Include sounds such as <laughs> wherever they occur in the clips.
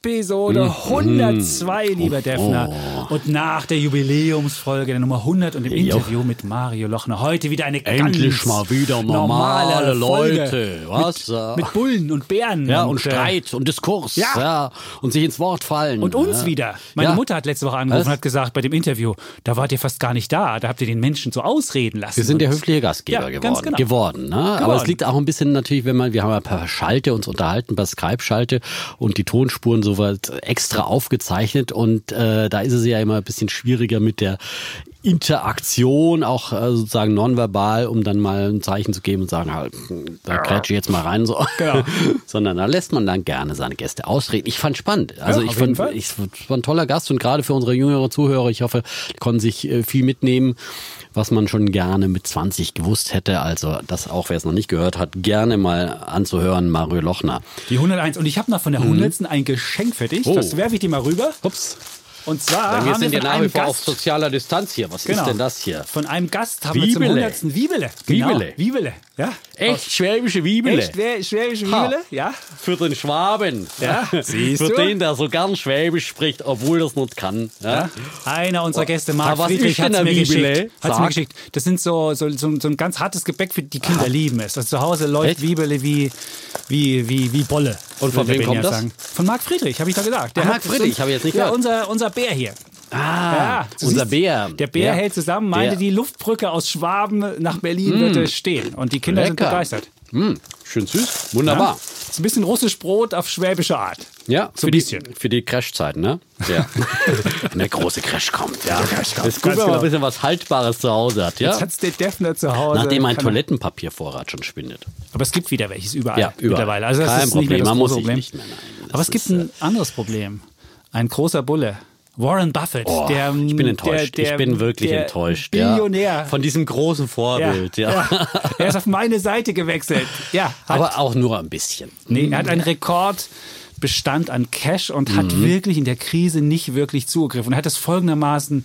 Episode 102, lieber Defner. Und nach der Jubiläumsfolge der Nummer 100 und dem Jo. Interview mit Mario Lochner heute wieder eine Endlich ganz mal wieder normale Folge Leute, was? Mit, mit Bullen und Bären. Ja, und äh, Streit und Diskurs. ja. Ja. Und sich ins Wort fallen. Und uns ja. wieder. Meine Ja. Mutter hat letzte Woche angerufen und hat gesagt, bei dem Interview, da wart ihr fast gar nicht da. Da habt ihr den Menschen so ausreden lassen. Wir sind der Und- höfliche Gastgeber geworden. genau. geworden, ne? Aber Geworden. es liegt auch ein bisschen natürlich, wenn man, wir haben ja per Schalte uns unterhalten, per Skype-Schalte und die Tonspuren soweit extra aufgezeichnet und äh, da ist es ja immer ein bisschen schwieriger mit der Interaktion, auch äh, sozusagen nonverbal, um dann mal ein Zeichen zu geben und sagen, halt, da klatsch ich jetzt mal rein, so. Genau. <laughs> Sondern da lässt man dann gerne seine Gäste ausreden. Ich fand spannend. Also Ja, ich fand, ich es war ein toller Gast und gerade für unsere jüngeren Zuhörer, ich hoffe, die konnten sich äh, viel mitnehmen, was man schon gerne mit 20 gewusst hätte. Also das auch, wer es noch nicht gehört hat, gerne mal anzuhören, Mario Lochner. Die 101. Und ich habe noch von der 100. ein Geschenk für dich. Mhm. Oh. Das werfe ich dir mal rüber. Ups. Und zwar wir haben sind wir ja nach wie vor auf sozialer Distanz hier. Was Genau. ist denn das hier? von einem Gast haben wir zum Wiebele. 100. Wiebele. Genau. Wiebele. Wiebele. Ja. Echt schwäbische Wiebele. Echt schwäbische Ha. Wiebele? Ja. Für den Schwaben. Ja, <laughs> siehst Für du? den, der so gern Schwäbisch spricht, obwohl das nicht kann. Ja. Ja. Einer unserer Gäste, Marc Friedrich, hat es mir Wiebele? geschickt. Hat's mir geschickt. Das sind so, so, so, so ein ganz hartes Gebäck, für die Kinder lieben es. Also zu Hause läuft Echt? Wiebele wie, wie, wie, wie Bolle. Und von wem kommt das? Von Marc Friedrich, habe ich da gesagt. Der Ah, Marc Friedrich, habe ich jetzt nicht ja, gehört. unser, unser Bär hier. Ah, Ja, unser siehst, Bär. Der Bär Ja. hält zusammen, meinte, Der- die Luftbrücke aus Schwaben nach Berlin würde stehen. Und die Kinder sind Lecker. begeistert. Hm, schön süß. Wunderbar. Ja? Ist ein bisschen russisch Brot auf schwäbische Art. Ja, So für ein die, bisschen. für die Crashzeit, ne? Ja. <laughs> Wenn der große Crash kommt. Ja, Crash kommt, Ist gut, wenn man genau. ein bisschen was Haltbares zu Hause hat, ja? Jetzt hat's der Defner zu Hause. Nachdem mein Toilettenpapiervorrat schon schwindet. Aber es gibt wieder welches überall, Ja, überall. mittlerweile. Also das Kein ist nicht mehr Problem, das man muss Problem. nicht mehr, nein. Aber es gibt ist, ein anderes Problem. Ein großer Bulle. Warren Buffett, Oh, der ich bin enttäuscht. Der, der, ich bin wirklich enttäuscht. Billionär. Ja. Von diesem großen Vorbild, ja. ja. Er ist auf meine Seite gewechselt. Ja, hat, Aber auch nur ein bisschen. nee, er hat einen Rekordbestand an Cash und hat Mhm. wirklich in der Krise nicht wirklich zugegriffen. Und er hat es folgendermaßen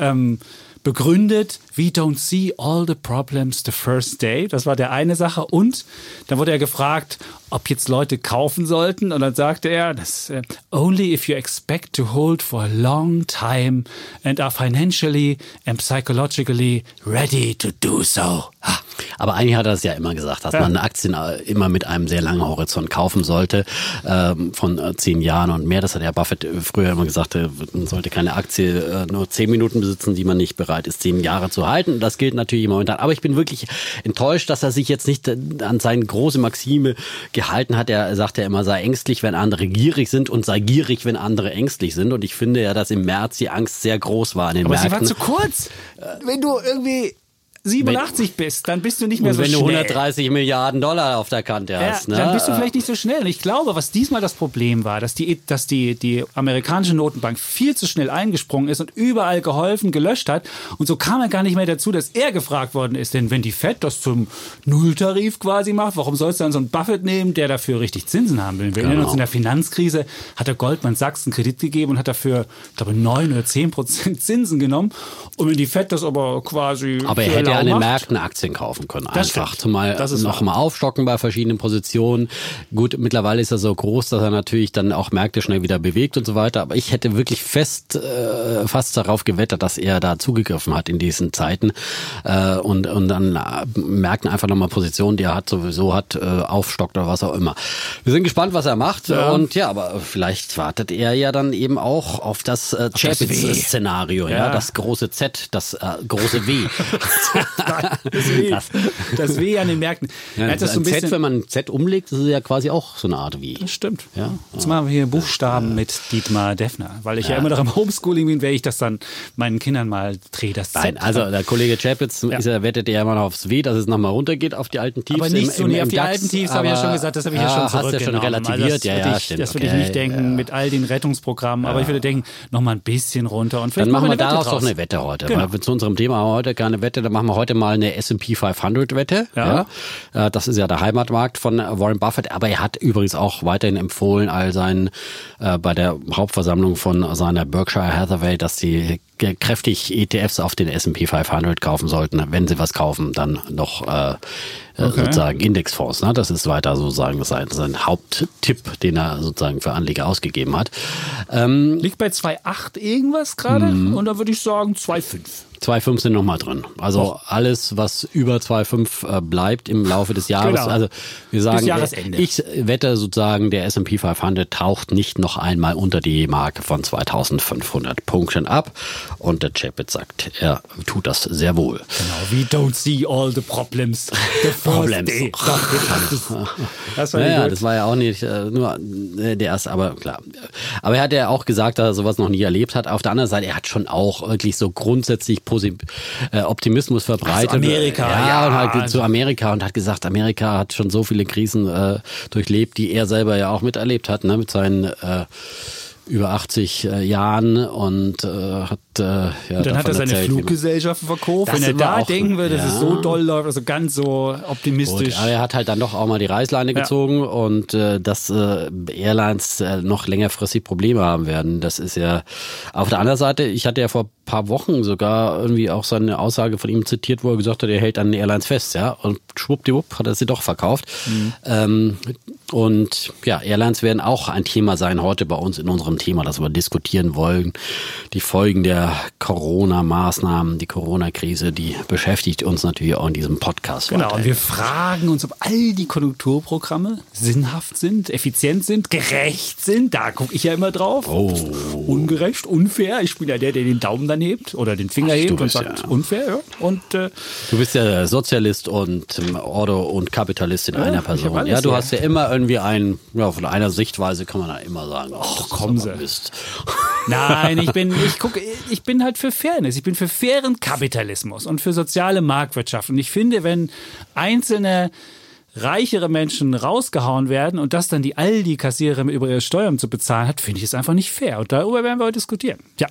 ähm, begründet, we don't see all the problems the first day. Das war der eine Sache. Und dann wurde er gefragt, ob jetzt Leute kaufen sollten. Und dann sagte er, das, äh, only if you expect to hold for a long time and are financially and psychologically ready to do so. Ha. Aber eigentlich hat er es ja immer gesagt, dass Ja. man Aktien äh, immer mit einem sehr langen Horizont kaufen sollte, ähm, von äh, zehn Jahren und mehr. Das hat ja Buffett früher immer gesagt, man sollte keine Aktie nur zehn Minuten besitzen, die man nicht bereit ist, zehn Jahre zu halten. Das gilt natürlich momentan. Aber ich bin wirklich enttäuscht, dass er sich jetzt nicht äh, an seine große Maxime gehalten hat. Er sagt ja immer, sei ängstlich, wenn andere gierig sind und sei gierig, wenn andere ängstlich sind. Und ich finde ja, dass im März die Angst sehr groß war an den Aber sie Märkten. war zu kurz. Wenn du irgendwie 87 bist, dann bist du nicht mehr so wenn du schnell. 130 Milliarden Dollar auf der Kante Ja, hast, ne? dann bist du vielleicht nicht so schnell. Und ich glaube, was diesmal das Problem war, dass die, dass die, die amerikanische Notenbank viel zu schnell eingesprungen ist und überall geholfen, gelöscht hat. Und so kam er gar nicht mehr dazu, dass er gefragt worden ist. Denn wenn die Fed das zum Nulltarif quasi macht, warum sollst du dann so einen Buffett nehmen, der dafür richtig Zinsen haben will? Wir erinnern uns Genau. in der Finanzkrise hat der Goldman Sachs einen Kredit gegeben und hat dafür, ich glaube, 9 oder 10 Prozent Zinsen genommen. Und wenn die Fed das aber quasi. Aber er hätte lau an den macht, Märkten Aktien kaufen können. Das einfach. stimmt. Mal aufstocken bei verschiedenen Positionen. Gut, mittlerweile ist er so groß, dass er natürlich dann auch Märkte schnell wieder bewegt und so weiter. Aber ich hätte wirklich fest, äh, fast darauf gewettet, dass er da zugegriffen hat in diesen Zeiten. Äh, und, und dann äh, Märkten einfach nochmal Positionen, die er hat, sowieso hat, äh, aufstockt oder was auch immer. Wir sind gespannt, was er macht. Ja. Und ja, aber vielleicht wartet er ja dann eben auch auf das äh. Chapitz-Szenario, ja. Ja. das große Z, das äh, große W. <laughs> <laughs> Das W. Das- Das W an den Märkten. Ja, das so ein Z, wenn man ein Z umlegt, das ist ja quasi auch so eine Art wie. Das stimmt. Ja. Jetzt machen wir hier Buchstaben mit Dietmar Defner. Weil ich ja. immer noch im Homeschooling bin, werde ich das dann meinen Kindern mal drehe das Z. Nein, also der Kollege Chapitz ist ja, wettet ja immer noch aufs W, dass es nochmal runtergeht auf die alten Tiefs. aber nicht im- so im- nee, im auf die DAX, alten Tiefs habe ich ja schon gesagt, das habe ich ja, ja, schon hast du ja schon zurückgenommen. relativiert, also das ja, würde ja, ich, stimmt, Das würde okay, ich nicht denken mit all den Rettungsprogrammen, aber ich würde denken, noch mal ein bisschen runter und vielleicht Dann machen wir daraus doch eine Wette heute. Genau. Zu unserem Thema heute keine Wette, dann machen wir heute mal eine S&P 500 Wette. Ja. ja. Äh, das ist ja der Heimatmarkt von Warren Buffett. Aber er hat übrigens auch weiterhin empfohlen, all seinen äh, bei der Hauptversammlung von seiner Berkshire Hathaway, dass die kräftig ETFs auf den S&P 500 kaufen sollten. Wenn sie was kaufen, dann noch äh, okay. sozusagen Indexfonds. Ne? Das ist weiter sozusagen sein, sein Haupttipp, den er sozusagen für Anleger ausgegeben hat. Ähm, Liegt bei 2,8 irgendwas gerade mhm. und da würde ich sagen 2,5. 2,5 sind nochmal drin. Also oh. alles, was über 2,5 äh, bleibt im Laufe des Jahres. Genau. Also wir sagen, ich wette sozusagen, der S&P 500 taucht nicht noch einmal unter die Marke von 2500 Punkten ab. Und der Chapit sagt, er tut das sehr wohl. Genau, we don't see all the problems. The problems. das war naja, das war ja auch nicht äh, nur äh, der erste, aber klar. Aber er hat ja auch gesagt, dass er sowas noch nie erlebt hat. Auf der anderen Seite, er hat schon auch wirklich so grundsätzlich äh, Optimismus verbreitet. Amerika, ja, ja, und halt zu Amerika und hat gesagt, Amerika hat schon so viele Krisen äh, durchlebt, die er selber ja auch miterlebt hat, ne, mit seinen äh, über 80 äh, Jahren und äh, hat äh, ja, und dann hat er seine erzählt, Fluggesellschaften verkauft. Wenn er da auch, denken würde, dass ja. es so doll läuft, also ganz so optimistisch. Gut, aber er hat halt dann doch auch mal die Reißleine ja. gezogen und äh, dass äh, Airlines äh, noch längerfristig Probleme haben werden. Das ist ja auf der anderen Seite, ich hatte ja vor paar Wochen sogar irgendwie auch seine Aussage von ihm zitiert, wo er gesagt hat, er hält an den Airlines fest, ja. Und schwuppdiwupp hat er sie doch verkauft. Mhm. Ähm, und ja, Airlines werden auch ein Thema sein heute bei uns in unserem Thema, das wir diskutieren wollen. Die Folgen der Corona-Maßnahmen, die Corona-Krise, die beschäftigt uns natürlich auch in diesem Podcast. Genau, weiter. und wir fragen uns, ob all die Konjunkturprogramme sinnhaft sind, effizient sind, gerecht sind. Da gucke ich ja immer drauf. Oh. Ungerecht, unfair. Ich bin ja der, der den Daumen dann hebt oder den Finger Ach, hebt und sagt, ja. unfair. Ja. Und, äh, du bist ja Sozialist und ähm, Ordo und Kapitalist in ja, einer Person. Ja, du hast ja immer irgendwie einen, ja, von einer Sichtweise kann man da immer sagen, ach, komm sie. Nein, ich bin, ich gucke, ich bin halt für Fairness. Ich bin für fairen Kapitalismus und für soziale Marktwirtschaft. Und ich finde, wenn einzelne reichere Menschen rausgehauen werden und das dann die Aldi-Kassiererin über ihre Steuern zu bezahlen hat, finde ich es einfach nicht fair. Und darüber werden wir heute diskutieren. Ja.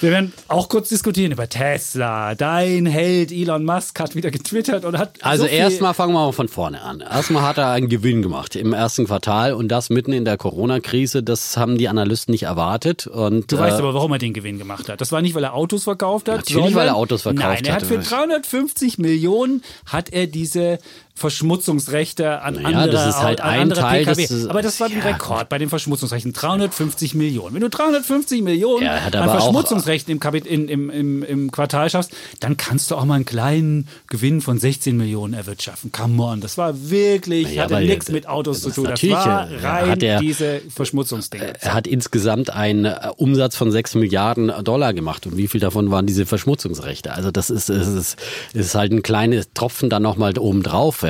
Wir werden auch kurz diskutieren über Tesla. Dein Held Elon Musk hat wieder getwittert und hat. Also so erstmal fangen wir mal von vorne an. Erstmal hat er einen Gewinn gemacht im ersten Quartal und das mitten in der Corona-Krise. Das haben die Analysten nicht erwartet. Und, du äh, weißt aber, warum er den Gewinn gemacht hat. Das war nicht, weil er Autos verkauft hat. Natürlich, sondern, weil er Autos verkauft hat. Nein, er hat für 350 Millionen hat er diese Verschmutzungsrechte an naja, andere, das ist halt ein Teil PKW. Das aber das war ein ja, Rekord bei den Verschmutzungsrechten. 350 Millionen. Wenn du 350 Millionen ja, an Verschmutzungsrechten im, in, im, im, im Quartal schaffst, dann kannst du auch mal einen kleinen Gewinn von 16 Millionen erwirtschaften. Come on, das war wirklich, naja, hatte nichts mit Autos zu tun. Das war rein er, diese Verschmutzungsdinge. Er hat insgesamt einen äh, Umsatz von 6 Milliarden Dollar gemacht. Und wie viel davon waren diese Verschmutzungsrechte? Also das ist, ist, ist halt ein kleines Tropfen dann nochmal oben drauf ja.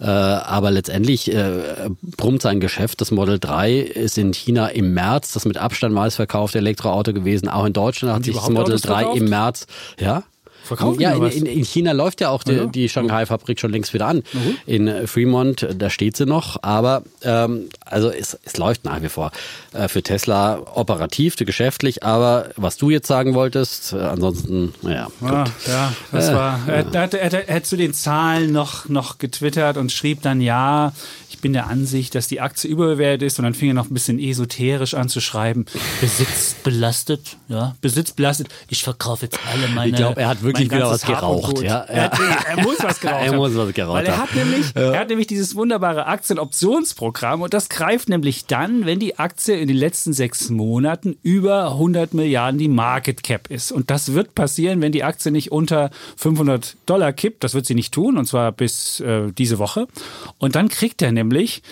Äh, aber letztendlich äh, brummt sein Geschäft. Das Model 3 ist in China im März das mit Abstand meistverkaufte Elektroauto gewesen. Auch in Deutschland hat sich das Model 3 im März, ja. Verkaufen ja, in, in, in, China läuft ja auch die, die Shanghai-Fabrik schon längst wieder an. Mhm. In Fremont, da steht sie noch, aber ähm, also es, es läuft nach wie vor äh, für Tesla operativ, geschäftlich, aber was du jetzt sagen wolltest, äh, ansonsten, naja. Ah, ja, das äh, war, er, er, er, er hat zu den Zahlen noch, noch getwittert und schrieb dann, ja, ich bin der Ansicht, dass die Aktie überbewertet ist und dann fing er noch ein bisschen esoterisch an zu schreiben. Besitz belastet, ja, Besitz belastet. Ich verkaufe jetzt alle meine. Ich glaube, er hat wirklich wieder was geraucht. Ja, er, hat, er, muss was <laughs> geraucht Er muss was geraucht Weil er hat nämlich, ja. er hat nämlich dieses wunderbare Aktienoptionsprogramm und das greift nämlich dann, wenn die Aktie in den letzten sechs Monaten über 100 Milliarden die Market Cap ist. Und das wird passieren, wenn die Aktie nicht unter 500 Dollar kippt. Das wird sie nicht tun und zwar bis äh, diese Woche. Und dann kriegt er nämlich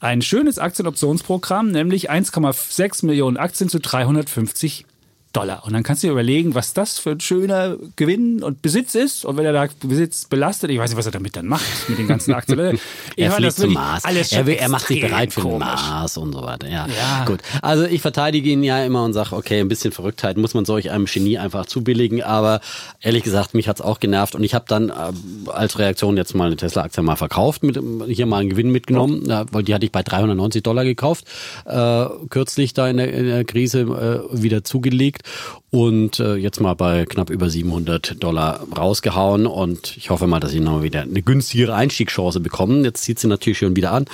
ein schönes Aktienoptionsprogramm, nämlich 1,6 Millionen Aktien zu 350 Dollar. Und dann kannst du dir überlegen, was das für ein schöner Gewinn und Besitz ist. Und wenn er da Besitz belastet, ich weiß nicht, was er damit dann macht, mit den ganzen Aktien. <laughs> er fliegt zum Mars. er, will, er macht sich bereit für den Mars und so weiter. Ja. ja. gut. Also ich verteidige ihn ja immer und sage, okay, ein bisschen Verrücktheit muss man solch einem Genie einfach zubilligen. Aber ehrlich gesagt, mich hat es auch genervt. Und ich habe dann äh, als Reaktion jetzt mal eine Tesla-Aktie mal verkauft, mit, hier mal einen Gewinn mitgenommen, ja. weil die hatte ich bei 390 Dollar gekauft, äh, kürzlich da in der, in der Krise äh, wieder zugelegt. Und äh, jetzt mal bei knapp über 700 Dollar rausgehauen und ich hoffe mal, dass sie noch wieder eine günstigere Einstiegschance bekommen. Jetzt zieht sie natürlich schon wieder an,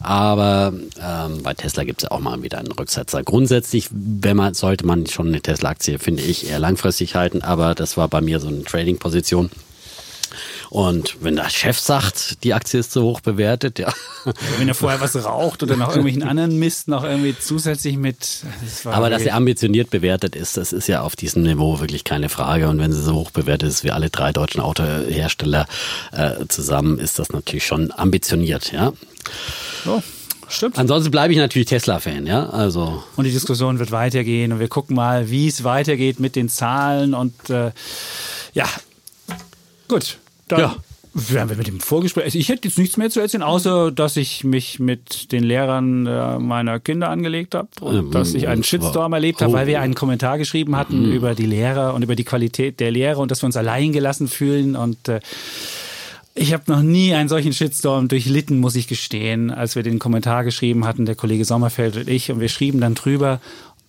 aber ähm, bei Tesla gibt es ja auch mal wieder einen Rücksetzer. Grundsätzlich, wenn man sollte man schon eine Tesla-Aktie, finde ich, eher langfristig halten, aber das war bei mir so eine Trading-Position. Und wenn der Chef sagt, die Aktie ist zu hoch bewertet, ja. Wenn er vorher was raucht oder noch irgendwelchen anderen Mist noch irgendwie zusätzlich mit. Das Aber dass er ambitioniert bewertet ist, das ist ja auf diesem Niveau wirklich keine Frage. Und wenn sie so hoch bewertet ist wie alle drei deutschen Autohersteller äh, zusammen, ist das natürlich schon ambitioniert, ja. Oh. Stimmt. Ansonsten bleibe ich natürlich Tesla-Fan, ja. Also. Und die Diskussion wird weitergehen und wir gucken mal, wie es weitergeht mit den Zahlen und äh, ja, gut. Dann ja. werden wir mit dem Vorgespräch. Also ich hätte jetzt nichts mehr zu erzählen, außer dass ich mich mit den Lehrern äh, meiner Kinder angelegt habe und ähm, dass ich einen Shitstorm erlebt habe, weil wir einen Kommentar geschrieben hatten mhm. über die Lehrer und über die Qualität der Lehre und dass wir uns allein gelassen fühlen und äh, ich habe noch nie einen solchen Shitstorm durchlitten, muss ich gestehen, als wir den Kommentar geschrieben hatten, der Kollege Sommerfeld und ich. Und wir schrieben dann drüber,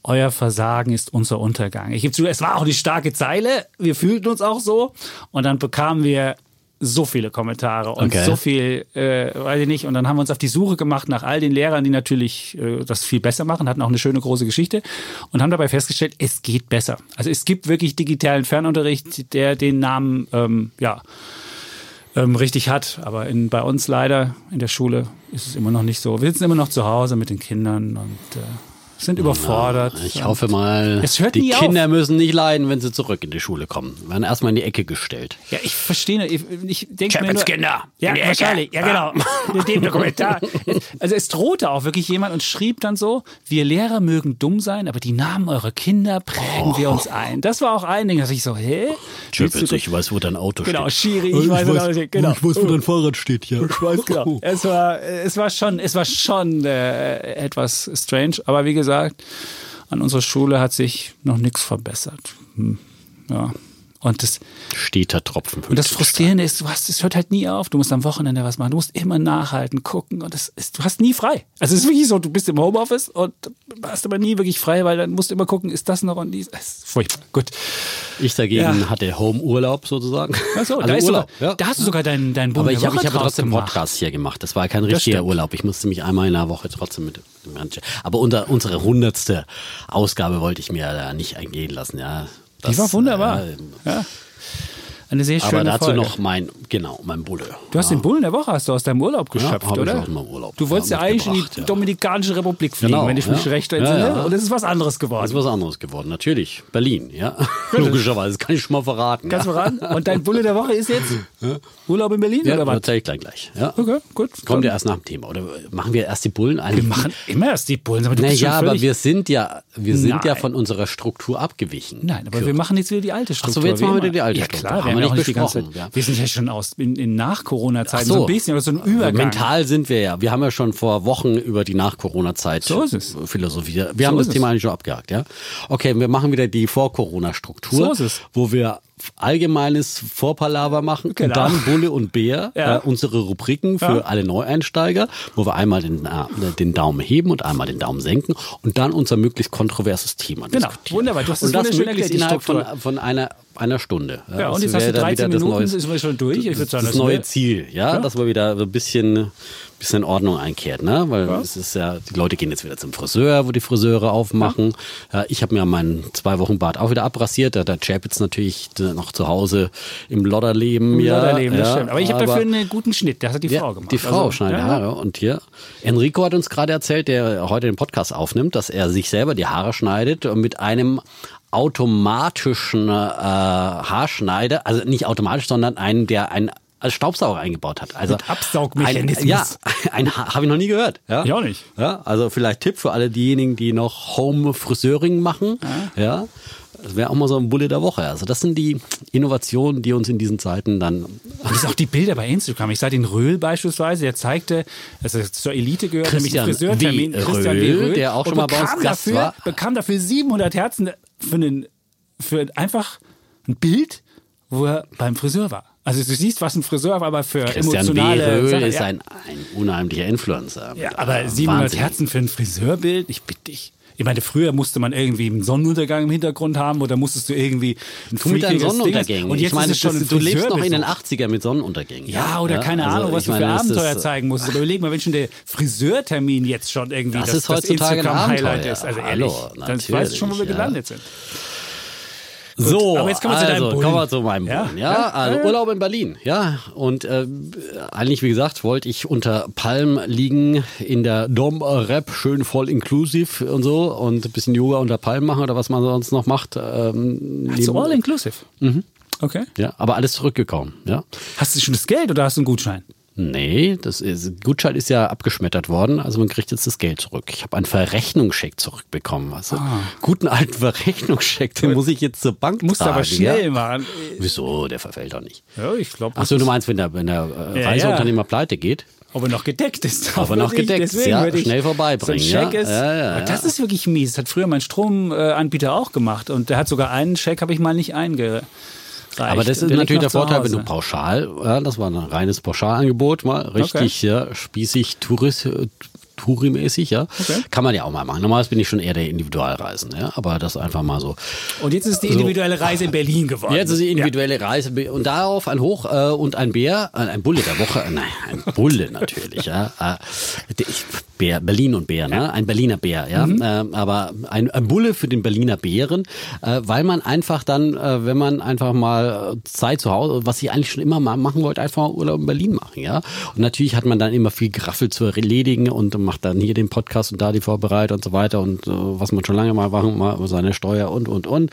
euer Versagen ist unser Untergang. Ich gebe zu, es war auch eine starke Zeile. Wir fühlten uns auch so. Und dann bekamen wir so viele Kommentare und okay. so viel, äh, weiß ich nicht. Und dann haben wir uns auf die Suche gemacht nach all den Lehrern, die natürlich äh, das viel besser machen, hatten auch eine schöne große Geschichte und haben dabei festgestellt, es geht besser. Also es gibt wirklich digitalen Fernunterricht, der den Namen, ähm, ja, ähm, richtig hat. Aber in, bei uns leider in der Schule ist es immer noch nicht so. Wir sitzen immer noch zu Hause mit den Kindern und äh, sind überfordert. Ich hoffe mal, die Kinder auf. müssen nicht leiden, wenn sie zurück in die Schule kommen. Werden erstmal in die Ecke gestellt. Ja, ich verstehe. Ich, ich denke mir nur, Kinder. Ja, wahrscheinlich. Ja, genau. <laughs> Mit dem Kommentar. Also es drohte auch wirklich jemand und schrieb dann so: Wir Lehrer mögen dumm sein, aber die Namen eurer Kinder prägen oh. wir uns ein. Das war auch ein Ding, dass ich so, hä? Chipitz, ich weiß, wo dein Auto genau, steht. Schiri, ich, ich weiß, weiß, genau. Ich weiß, wo dein Fahrrad steht, ja. Ich weiß, genau. Es war, es war schon, es war schon äh, etwas strange, aber wie gesagt, an unserer Schule hat sich noch nichts verbessert. Hm. Ja. Und das steter Tropfen. Und das Frustrierende ist, du hast, es hört halt nie auf. Du musst am Wochenende was machen. Du musst immer nachhalten, gucken und das ist, du hast nie frei. Also es ist wirklich so, du bist im Homeoffice und hast aber nie wirklich frei, weil dann musst du immer gucken, ist das noch und dies. Das ist furchtbar. Gut. Ich dagegen ja. hatte Homeurlaub sozusagen. Ach also da, Urlaub. Sogar, ja. da hast du sogar deinen deinen Aber ich habe hab trotzdem Podcast hier gemacht. Das war kein richtiger Urlaub. Ich musste mich einmal in der Woche trotzdem mit aber unter, unsere hundertste Ausgabe wollte ich mir da nicht eingehen lassen. Ja, das, die war wunderbar. Äh, ja. Eine sehr schöne Aber dazu Folge. noch mein, genau, mein Bulle. Du hast ja. den Bullen der Woche hast du aus deinem Urlaub geschöpft, ja, oder? Ich aus meinem Urlaub. Du wolltest ja, eigentlich in die Dominikanische Republik fliegen, genau, wenn ich mich recht entsinne. Und es ist was anderes geworden. Es ist was anderes geworden, natürlich. Berlin, ja. <laughs> Logischerweise, das kann ich schon mal verraten. Kannst du verraten? Und dein Bulle der Woche ist jetzt Urlaub in Berlin ja, oder was? erzähl ich gleich gleich. Okay, gut. Kommt ja erst nach dem Thema. Oder machen wir erst die Bullen? Eigentlich? Wir machen immer erst die Bullen. Aber du naja, aber wir sind ja, wir sind ja von unserer Struktur abgewichen. Nein, aber wir machen jetzt wieder die alte Struktur. Achso, jetzt machen wir wieder die alte Struktur. Ja klar, haben wir nicht besprochen ja. Wir sind ja schon aus in, in Nach-Corona-Zeiten so. so. ein bisschen, aber so ein Übergang. Mental sind wir ja. Wir haben ja schon vor Wochen über die Nach-Corona-Zeit so ist es. Philosophie. Wir so haben das Thema eigentlich schon abgehakt, ja. Okay, wir machen wieder die Vor-Corona-Struktur, es. wo wir allgemeines Vorpalaver machen genau. und dann Bulle und Bär, <laughs> ja. äh, unsere Rubriken für ja. alle Neueinsteiger, wo wir einmal den, äh, den Daumen heben und einmal den Daumen senken und dann unser möglichst kontroverses Thema genau. diskutieren. Wunderbar, du hast das und das möglichst innerhalb von, von einer einer Stunde. Ja, und jetzt hast du 13 Minuten, neue, ist wir schon durch. Ich das, sagen, das, das neue Ziel, ja, ja, dass wir wieder so ein bisschen bisschen Ordnung einkehrt, ne? Weil ja. es ist ja, die Leute gehen jetzt wieder zum Friseur, wo die Friseure aufmachen. Ja. ich habe mir meinen zwei Wochen Bart auch wieder abrasiert. Da hat Chapitz natürlich noch zu Hause im Lodderleben. Im ja, Lodderleben, das stimmt. Aber ich habe dafür einen guten Schnitt. Das hat die Frau gemacht. Die Frau also, schneidet Haare. Und hier, Enrico hat uns gerade erzählt, der heute den Podcast aufnimmt, dass er sich selber die Haare schneidet mit einem automatischen äh, Haarschneider, also nicht automatisch, sondern einen, der ein als Staubsauger eingebaut hat. Also Mit Absaugmechanismus. Ein, ja, <laughs> ein, habe ich noch nie gehört. Ja? Ich auch nicht. Ja, also vielleicht Tipp für alle diejenigen, die noch Home Friseuring machen. Ja. ja. Das wäre auch mal so ein Bulle der Woche. Also das sind die Innovationen, die uns in diesen Zeiten dann. Und das sind auch die Bilder bei Instagram. Ich sah den Röhl beispielsweise, der zeigte, dass er zur Elite gehört, Christian nämlich Friseurtermin. Christian Röhl, Röhl, der auch schon mal bei uns Gast dafür, war. Bekam dafür 700 Herzen für, einen, für einfach ein Bild, wo er beim Friseur war. Also du siehst, was ein Friseur aber für Christian emotionale B. Sache, ist ein, ein unheimlicher Influencer. Ja, aber 700 Herzen für ein Friseurbild, ich bitte dich. Ich meine, früher musste man irgendwie einen Sonnenuntergang im Hintergrund haben oder musstest du irgendwie ein freakiges Sonnenuntergängen. Ding. Und jetzt ich meine, ist es schon das, du lebst noch in den Friseurbesuch. 80er mit Sonnenuntergängen. Ja, oder keine Also, Ahnung, was du für meine, das Abenteuer ist, zeigen musst. Aber überleg mal, wenn schon der Friseurtermin jetzt schon irgendwie Das das, ist heutzutage ein Instagram-Highlight ist. Also Hallo, ehrlich, dann weißt du schon, wo wir ja. gelandet sind. So, aber jetzt kommen wir zu deinem also, Bullen. kommen wir zu meinem Bullen. Ja, ja, also. Urlaub in Berlin. Ja, und äh, eigentlich, wie gesagt, wollte ich unter Palm liegen in der Dom Rap, schön voll inklusiv und so und ein bisschen Yoga unter Palm machen oder was man sonst noch macht. Ähm, So neben- all inclusive. Mhm. Okay. ja, aber alles zurückgekommen. Ja. Hast du schon das Geld oder hast du einen Gutschein? Nee, das ist, Gutschein ist ja abgeschmettert worden, also man kriegt jetzt das Geld zurück. Ich habe einen Verrechnungscheck zurückbekommen. Also guten alten Verrechnungscheck, den muss ich jetzt zur Bank Ah. Musst tragen. aber schnell ja? machen. Wieso? Der verfällt doch nicht. Ja, ich glaube, Achso, du meinst, wenn der, wenn der äh, Ja, Reiseunternehmer pleite geht? ob er noch gedeckt ist. Ob er <laughs> noch gedeckt ist, ja, schnell vorbeibringen, So ein Scheck ja. ist, Ja, ja, ja. das ist wirklich mies. Das hat früher mein Stromanbieter auch gemacht. Und der hat sogar einen Scheck, habe ich mal nicht eingereicht. Aber das ist natürlich der Vorteil, wenn du pauschal, ja, das war ein reines Pauschalangebot, mal richtig ja, spießig, Tourist, äh, Touri-mäßig, ja. Okay. Kann man ja auch mal machen. Normalerweise bin ich schon eher der Individualreisende, ja, aber das einfach mal so. Und jetzt ist die individuelle Reise in Berlin geworden. Jetzt ist die individuelle Reise und darauf ein Hoch äh, und ein Bär, äh, ein Bulle der Woche, äh, nein, ein Bulle <laughs> natürlich, ja. Äh, ich, Bär, Berlin und Bär, ne? Ein Berliner Bär, ja. Ähm, aber ein, ein Bulle für den Berliner Bären, äh, weil man einfach dann, äh, wenn man einfach mal äh, Zeit zu Hause, was ich eigentlich schon immer mal machen wollte, einfach Urlaub in Berlin machen, ja. Und natürlich hat man dann immer viel Graffel zu erledigen und macht dann hier den Podcast und da die Vorbereitung und so weiter und äh, was man schon lange mal machen, mal seine Steuer und und und.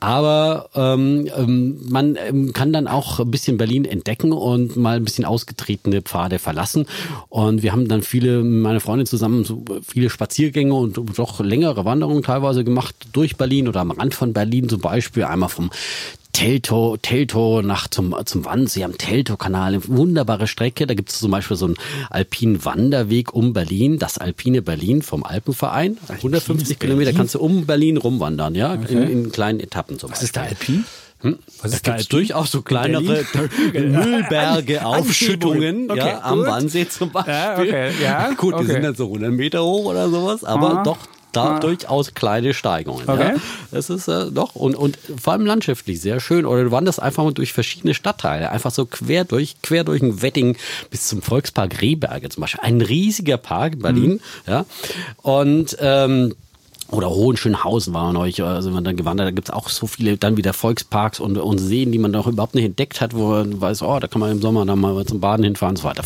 Aber ähm, ähm, man ähm, kann dann auch ein bisschen Berlin entdecken und mal ein bisschen ausgetretene Pfade verlassen. Und wir haben dann viele, meine Freunde zusammen, so viele Spaziergänge und doch längere Wanderungen teilweise gemacht durch Berlin oder am Rand von Berlin zum Beispiel. Einmal vom Teltow, Teltow nach zum, zum Wannsee am Teltow-Kanal. Eine wunderbare Strecke. Da gibt es zum Beispiel so einen alpinen Wanderweg um Berlin, das Alpine Berlin vom Alpenverein. 150 Kilometer kannst du um Berlin rumwandern, ja, in, in kleinen Etappen zum Was ist da Beispiel. Alpin? Hm? Was ist da gibt durchaus so kleinere? <laughs> Müllberge, <laughs> Aufschüttungen Okay, ja, am. Wannsee zum Beispiel. Ja, okay, <laughs> ja, Gut, die okay. sind dann so 100 Meter hoch oder sowas, aber Ah. doch da Ah. durchaus kleine Steigungen. Okay. Ja. Das ist äh, doch und, und vor allem landschaftlich sehr schön. Oder du wanderst einfach mal durch verschiedene Stadtteile, einfach so quer durch, quer durch den Wedding bis zum Volkspark Rehberge zum Beispiel. Ein riesiger Park in Berlin, Mhm. ja. Und ähm, oder Hohenschönhausen war neulich, äh, sind wir dann gewandert. Da gibt's auch so viele dann wieder Volksparks und, und Seen, die man noch überhaupt nicht entdeckt hat, wo man weiß, oh, da kann man im Sommer dann mal zum Baden hinfahren und so weiter.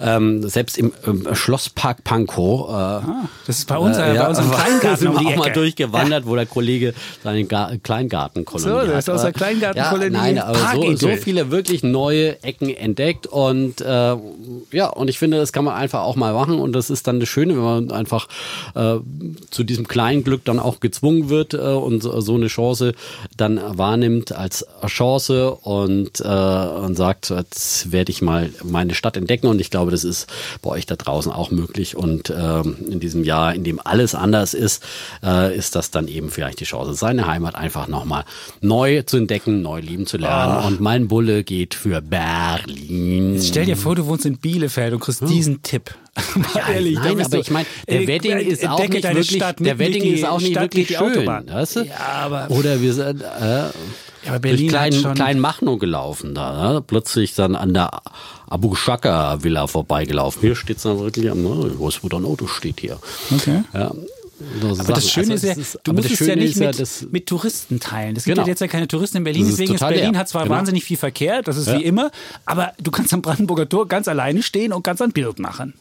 Ähm, selbst im ähm, Schlosspark Pankow. Äh, Ah, Das ist bei uns, äh, bei unserem <laughs> Kleingarten sind wir auch mal Ecke. durchgewandert, wo der Kollege seinen Ga Kleingarten koloniert So, das ist hat. aus der Kleingartenkolonie Ja, nein, aber so, so viele wirklich neue Ecken entdeckt und äh, ja, und ich finde, das kann man einfach auch mal machen und das ist dann das Schöne, wenn man einfach äh, zu diesem kleinen Glück dann auch gezwungen wird äh, und so eine Chance dann wahrnimmt als Chance und, äh, und sagt, jetzt werde ich mal meine Stadt entdecken. Und ich glaube, das ist bei euch da draußen auch möglich. Und ähm, in diesem Jahr, in dem alles anders ist, äh, ist das dann eben vielleicht die Chance, seine Heimat einfach nochmal neu zu entdecken, neu lieben zu lernen. Und mein Bulle geht für Berlin. Stell dir vor, du wohnst in Bielefeld und kriegst diesen Tipp. <laughs> Mal ehrlich, da Nein, aber ich meine, der Äh, Wedding ist auch nicht wirklich, Stadt, der Wedding ist auch nicht Stadt wirklich schön, Autobahn. weißt du? Ja, aber Oder wir sind äh, aber durch kleinen, kleinen Machnow gelaufen da, ne? plötzlich dann an der Abu Shaka Villa vorbeigelaufen. Hier steht's dann wirklich am, ne, wo ist wo dein Auto steht hier. Okay. Ja, so Aber das Schöne ist ja, du musst es ja nicht mit, das, mit Touristen teilen. Es gibt Genau. ja jetzt ja keine Touristen in Berlin, deswegen ist Berlin leer. hat zwar Genau. wahnsinnig viel Verkehr, das ist Ja. wie immer, aber du kannst am Brandenburger Tor ganz alleine stehen und ganz ein Bild machen.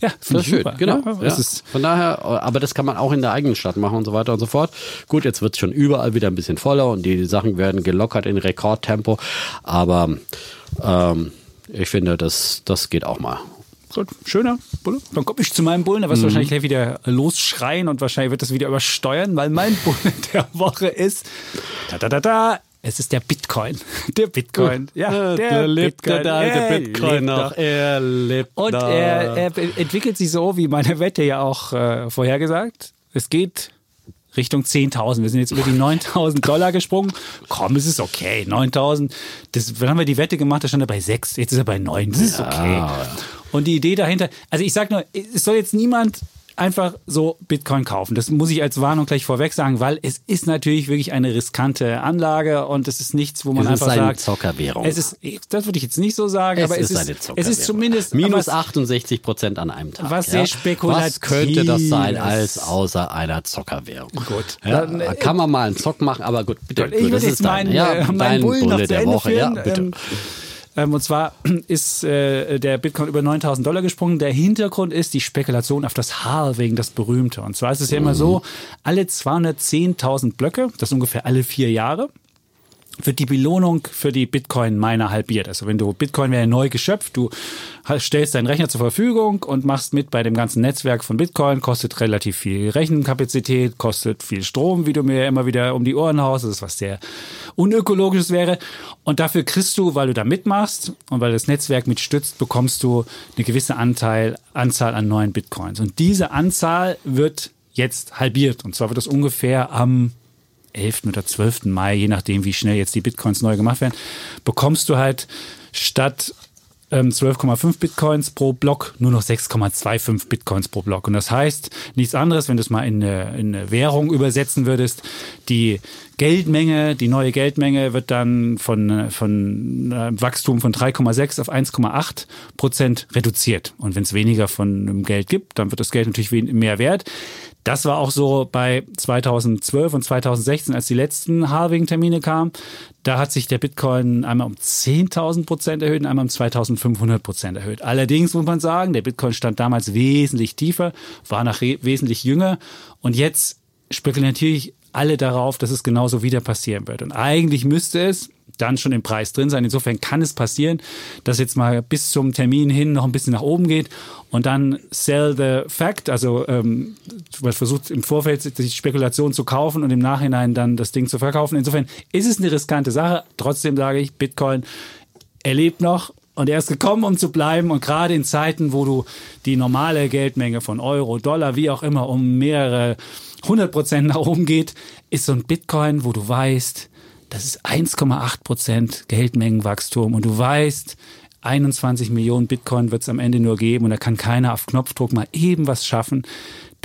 Ja, Das finde ist ich schön, super. genau. Ja, Ja. es ist, Von daher, aber das kann man auch in der eigenen Stadt machen und so weiter und so fort. Gut, jetzt wird es schon überall wieder ein bisschen voller und die Sachen werden gelockert in Rekordtempo. Aber ähm, ich finde, das, das geht auch mal. gut, schöner Bulle. Dann komme ich zu meinem Bullen, da wirst Mhm. du wahrscheinlich gleich wieder losschreien und wahrscheinlich wird das wieder übersteuern, weil mein <laughs> Bulle der Woche ist, da da da da, es ist der Bitcoin. <laughs> Der Bitcoin. Ja, der, Bitcoin. Er lebt noch. Er lebt Und noch. er, er entwickelt sich so, wie meine Wette ja auch äh, vorhergesagt. Es geht Richtung 10.000. Wir sind jetzt über die 9.000 Dollar gesprungen. Komm, es ist okay. 9.000. Das, wann haben wir die Wette gemacht? Da stand er bei 6. Jetzt ist er bei 9. Das ist okay. Und die Idee dahinter, also ich sag nur, es soll jetzt niemand einfach so Bitcoin kaufen. Das muss ich als Warnung gleich vorweg sagen, weil es ist natürlich wirklich eine riskante Anlage und es ist nichts, wo man Es ist einfach eine sagt. Zockerwährung. Es ist, das würde ich jetzt nicht so sagen, aber es ist, eine es Zockerwährung. ist zumindest minus was- 68 Prozent an einem Tag. Was ja. sehr spekulativ Was könnte das sein ist. als außer einer Zockerwährung? Gut. Ja, Dann, äh, kann man mal einen Zock machen, aber gut, bitte. Ich ist jetzt dein, meinen, ja, äh, Bullen noch Bulle der Woche. führen. Ja, bitte. Ähm, ähm, und zwar <clears throat> ist äh, der Bitcoin über 9000 Dollar gesprungen. Der Hintergrund ist die Spekulation auf das Halving, das berühmte. Und zwar ist es ja immer so, alle 210.000 Blöcke, das ist ungefähr alle vier Jahre, wird die Belohnung für die Bitcoin-Miner halbiert. Also wenn du Bitcoin wäre neu geschöpft, du stellst deinen Rechner zur Verfügung und machst mit bei dem ganzen Netzwerk von Bitcoin, kostet relativ viel Rechenkapazität, kostet viel Strom, wie du mir immer wieder um die Ohren haust, das ist was sehr unökologisches wäre. Und dafür kriegst du, weil du da mitmachst und weil das Netzwerk mitstützt, bekommst du eine gewisse Anteil, Anzahl an neuen Bitcoins. Und diese Anzahl wird jetzt halbiert. Und zwar wird das ungefähr am 11. oder 12. Mai, je nachdem, wie schnell jetzt die Bitcoins neu gemacht werden, bekommst du halt statt ähm, 12,5 Bitcoins pro Block nur noch 6,25 Bitcoins pro Block. Und das heißt nichts anderes, wenn du es mal in eine, in eine Währung übersetzen würdest, die Geldmenge, die neue Geldmenge wird dann von, von äh, Wachstum von 3,6 auf 1,8 Prozent reduziert. Und wenn es weniger von einem Geld gibt, dann wird das Geld natürlich mehr wert. Das war auch so bei 2012 und 2016, als die letzten Halving-Termine kamen. Da hat sich der Bitcoin einmal um 10.000 Prozent erhöht und einmal um 2.500 Prozent erhöht. Allerdings muss man sagen, der Bitcoin stand damals wesentlich tiefer, war noch re- wesentlich jünger und jetzt spekulieren natürlich alle darauf, dass es genauso wieder passieren wird. Und eigentlich müsste es dann schon im Preis drin sein. Insofern kann es passieren, dass jetzt mal bis zum Termin hin noch ein bisschen nach oben geht und dann sell the fact, also ähm, versucht im Vorfeld die Spekulation zu kaufen und im Nachhinein dann das Ding zu verkaufen. Insofern ist es eine riskante Sache. Trotzdem sage ich, Bitcoin er lebt noch und er ist gekommen, um zu bleiben. Und gerade in Zeiten, wo du die normale Geldmenge von Euro, Dollar, wie auch immer, um mehrere hundert Prozent nach oben geht, ist so ein Bitcoin, wo du weißt, das ist 1,8 Prozent Geldmengenwachstum und du weißt, 21 Millionen Bitcoin wird es am Ende nur geben und da kann keiner auf Knopfdruck mal eben was schaffen.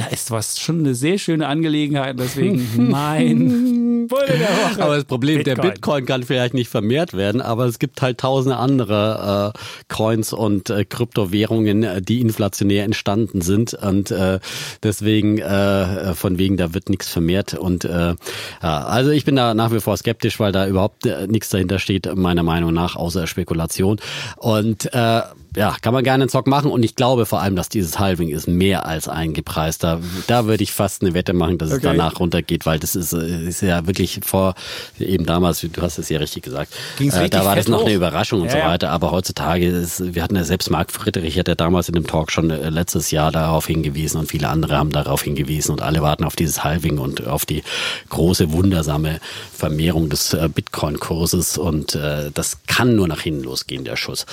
Da ist was schon eine sehr schöne Angelegenheit, deswegen <laughs> mein Bulle der Woche. Aber das Problem, der Bitcoin kann vielleicht nicht vermehrt werden, aber es gibt halt tausende andere äh, Coins und äh, Kryptowährungen, äh, die inflationär entstanden sind und äh, deswegen äh, von wegen, da wird nichts vermehrt und äh, ja, also ich bin da nach wie vor skeptisch, weil da überhaupt äh, nichts dahinter steht, meiner Meinung nach, außer Spekulation und äh, ja, kann man gerne einen Zock machen und ich glaube vor allem, dass dieses Halving ist mehr als eingepreist. Da, da würde ich fast eine Wette machen, dass es Okay. danach runtergeht, weil das ist, äh, ist ja wirklich vor, eben damals, du hast es ja richtig gesagt, Ging's äh, da war das noch hoch. eine Überraschung und Ja, so weiter, aber heutzutage ist, wir hatten ja selbst Marc Friedrich, hat ja damals in dem Talk schon äh, letztes Jahr darauf hingewiesen und viele andere haben darauf hingewiesen und alle warten auf dieses Halving und auf die große, wundersame Vermehrung des äh, Bitcoin-Kurses und äh, das kann nur nach hinten losgehen, der Schuss.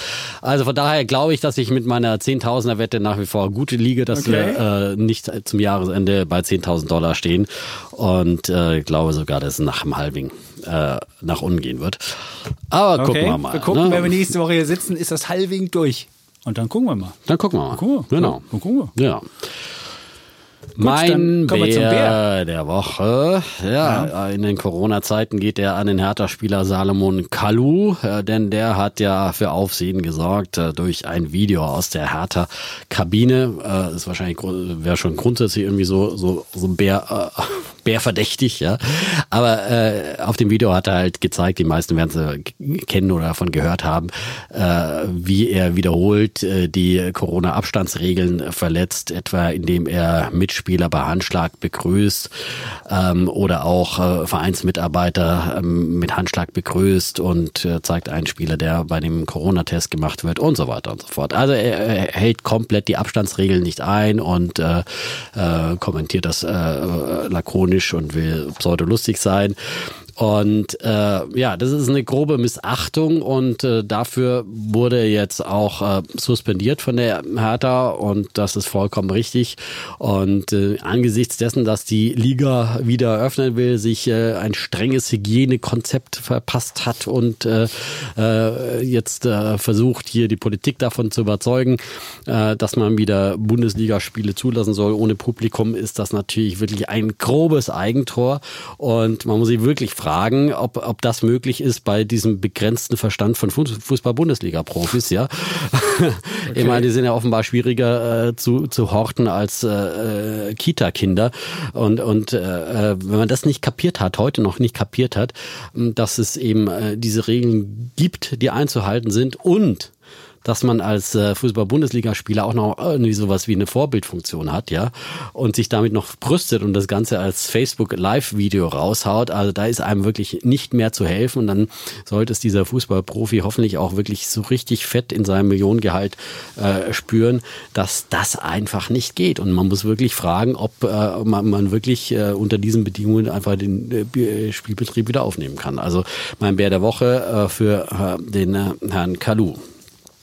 Also von daher glaube ich, dass ich mit meiner 10.000er Wette nach wie vor gute liege, dass Okay. wir äh, nicht zum Jahresende bei 10.000 Dollar stehen und äh, ich glaube sogar, dass es nach dem Halving äh, nach unten gehen wird. Aber gucken wir mal. Wir gucken, ne? wenn wir nächste Woche hier sitzen, ist das Halving durch. Und dann gucken wir mal. Dann gucken wir mal. Gucken wir. Genau. Dann gucken wir. Ja. Mein Bär, der Woche. Ja, in den Corona-Zeiten geht er an den Hertha-Spieler Salomon Kalu, äh, denn der hat ja für Aufsehen gesorgt äh, durch ein Video aus der Hertha-Kabine. Äh, ist wahrscheinlich wäre schon grundsätzlich irgendwie so so so ein Bär äh, <laughs> Bärverdächtig, ja. Aber äh, auf dem Video hat er halt gezeigt, die meisten werden g- kennen oder davon gehört haben, äh, wie er wiederholt die Corona-Abstandsregeln verletzt, etwa indem er Mitspieler bei Handschlag begrüßt ähm, oder auch äh, Vereinsmitarbeiter ähm, mit Handschlag begrüßt und äh, zeigt einen Spieler, der bei dem Corona-Test gemacht wird und so weiter und so fort. Also er, er hält komplett die Abstandsregeln nicht ein und äh, äh, kommentiert das äh, lakonisch und will pseudo-lustig sein. Und äh, ja, das ist eine grobe Missachtung und äh, dafür wurde jetzt auch äh, suspendiert von der Hertha und das ist vollkommen richtig. Und äh, angesichts dessen, dass die Liga wieder eröffnen will, sich äh, ein strenges Hygienekonzept verpasst hat und äh, äh, jetzt äh, versucht, hier die Politik davon zu überzeugen, äh, dass man wieder Bundesligaspiele zulassen soll ohne Publikum, ist das natürlich wirklich ein grobes Eigentor. Und man muss sich wirklich fragen, fragen, ob, ob das möglich ist bei diesem begrenzten Verstand von Fußball-Bundesliga-Profis, ja. <laughs> Okay. Ich meine, die sind ja offenbar schwieriger äh, zu, zu horten als äh, Kita-Kinder. Und, und äh, wenn man das nicht kapiert hat, heute noch nicht kapiert hat, dass es eben äh, diese Regeln gibt, die einzuhalten sind und dass man als äh, Fußball-Bundesligaspieler auch noch irgendwie sowas wie eine Vorbildfunktion hat, ja, und sich damit noch brüstet und das Ganze als Facebook-Live-Video raushaut. Also da ist einem wirklich nicht mehr zu helfen und dann sollte es dieser Fußballprofi hoffentlich auch wirklich so richtig fett in seinem Millionengehalt äh, spüren, dass das einfach nicht geht. Und man muss wirklich fragen, ob äh, man, man wirklich äh, unter diesen Bedingungen einfach den äh, Spielbetrieb wieder aufnehmen kann. Also mein Bär der Woche äh, für äh, den äh, Herrn Kalu.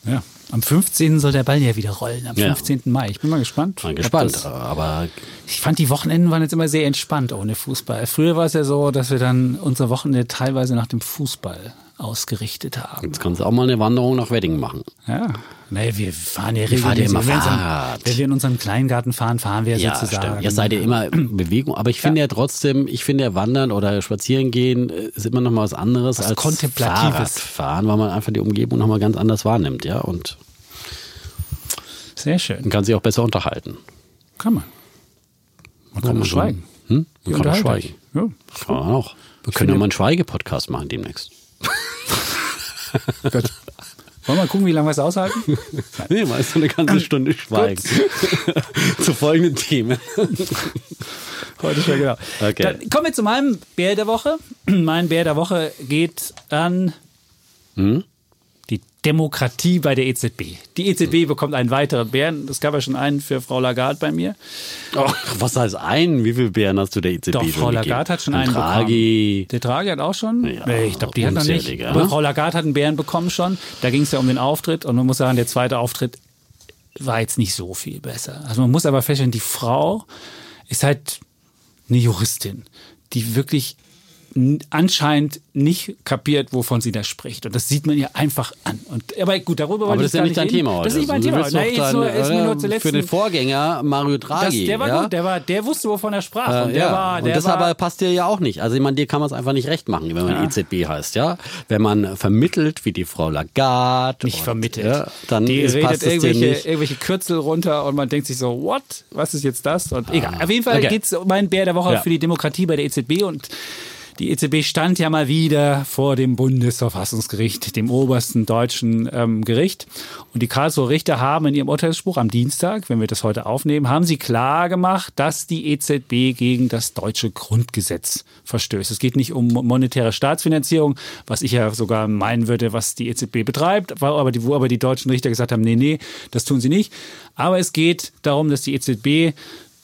Ja. Am 15. soll der Ball ja wieder rollen, am 15. Ja. Mai. Ich bin mal gespannt. Bin gespannt, aber ich fand die Wochenenden waren jetzt immer sehr entspannt ohne Fußball. Früher war es ja so, dass wir dann unser Wochenende teilweise nach dem Fußball ausgerichtet haben. Jetzt kannst du auch mal eine Wanderung nach Wedding machen. Ja. Nee, wir fahren ja regelmäßig. Immer wenn, Fahrrad. wenn wir in unserem Kleingarten fahren, fahren wir ja, sozusagen. Stimmt. Ihr seid ja immer in <clears throat> Bewegung. Aber ich finde ja. ja trotzdem, ich finde ja Wandern oder Spazieren gehen äh, ist immer noch mal was anderes was als Kontemplatives. Fahren, weil man einfach die Umgebung noch mal ganz anders wahrnimmt, ja. Und sehr schön. Man kann sich auch besser unterhalten. Kann man. Man kann auch schweigen. Hm? Man kann auch schweigen. Ja. Kann man auch. Wir können ja mal einen Schweigepodcast machen demnächst. Wollen wir mal gucken, wie lange wir es aushalten? Nein. <laughs> Nee, mal so eine ganze Stunde schweigen. <laughs> zu folgenden Themen. Heute schon, genau. Okay. Dann kommen wir zu meinem Bär der Woche. Mein Bär der Woche geht an hm? Demokratie bei der EZB. Die EZB bekommt einen weiteren Bären. Es gab ja schon einen für Frau Lagarde bei mir. Oh, was heißt einen? Wie viele Bären hast du der EZB Doch, Frau Lagarde hat schon einen Draghi. bekommen. Der Draghi hat auch schon? Ja, ich glaube, die hat noch nicht. Aber Frau Lagarde hat einen Bären bekommen schon. Da ging es ja um den Auftritt. Und man muss sagen, der zweite Auftritt war jetzt nicht so viel besser. Also man muss aber feststellen, die Frau ist halt eine Juristin, die wirklich anscheinend nicht kapiert, wovon sie da spricht. Und das sieht man ihr einfach an. Und, aber gut, darüber Aber das ist ja nicht dein Thema heute. Das ist nicht mein Thema. Nur, ist nur äh, zuletzt für den Vorgänger Mario Draghi. Das, der war ja? gut, der, war, der wusste, wovon er sprach. Äh, und, der ja. war, der und das war, aber passt dir ja auch nicht. Also ich meine, dir kann man es einfach nicht recht machen, wenn man ja. EZB heißt. ja. Wenn man vermittelt, wie die Frau Lagarde. Nicht und, vermittelt. Ja, dann die ist, redet irgendwelche, irgendwelche Kürzel runter und man denkt sich so, what? Was ist jetzt das? Und egal. Auf jeden Fall okay. geht es um meinen Bär der Woche für die Demokratie bei der EZB und die EZB stand ja mal wieder vor dem Bundesverfassungsgericht, dem obersten deutschen ähm, Gericht. Und die Karlsruher Richter haben in ihrem Urteilsspruch am Dienstag, wenn wir das heute aufnehmen, haben sie klar gemacht, dass die EZB gegen das deutsche Grundgesetz verstößt. Es geht nicht um monetäre Staatsfinanzierung, was ich ja sogar meinen würde, was die EZB betreibt, aber die, wo aber die deutschen Richter gesagt haben, nee, nee, das tun sie nicht. Aber es geht darum, dass die EZB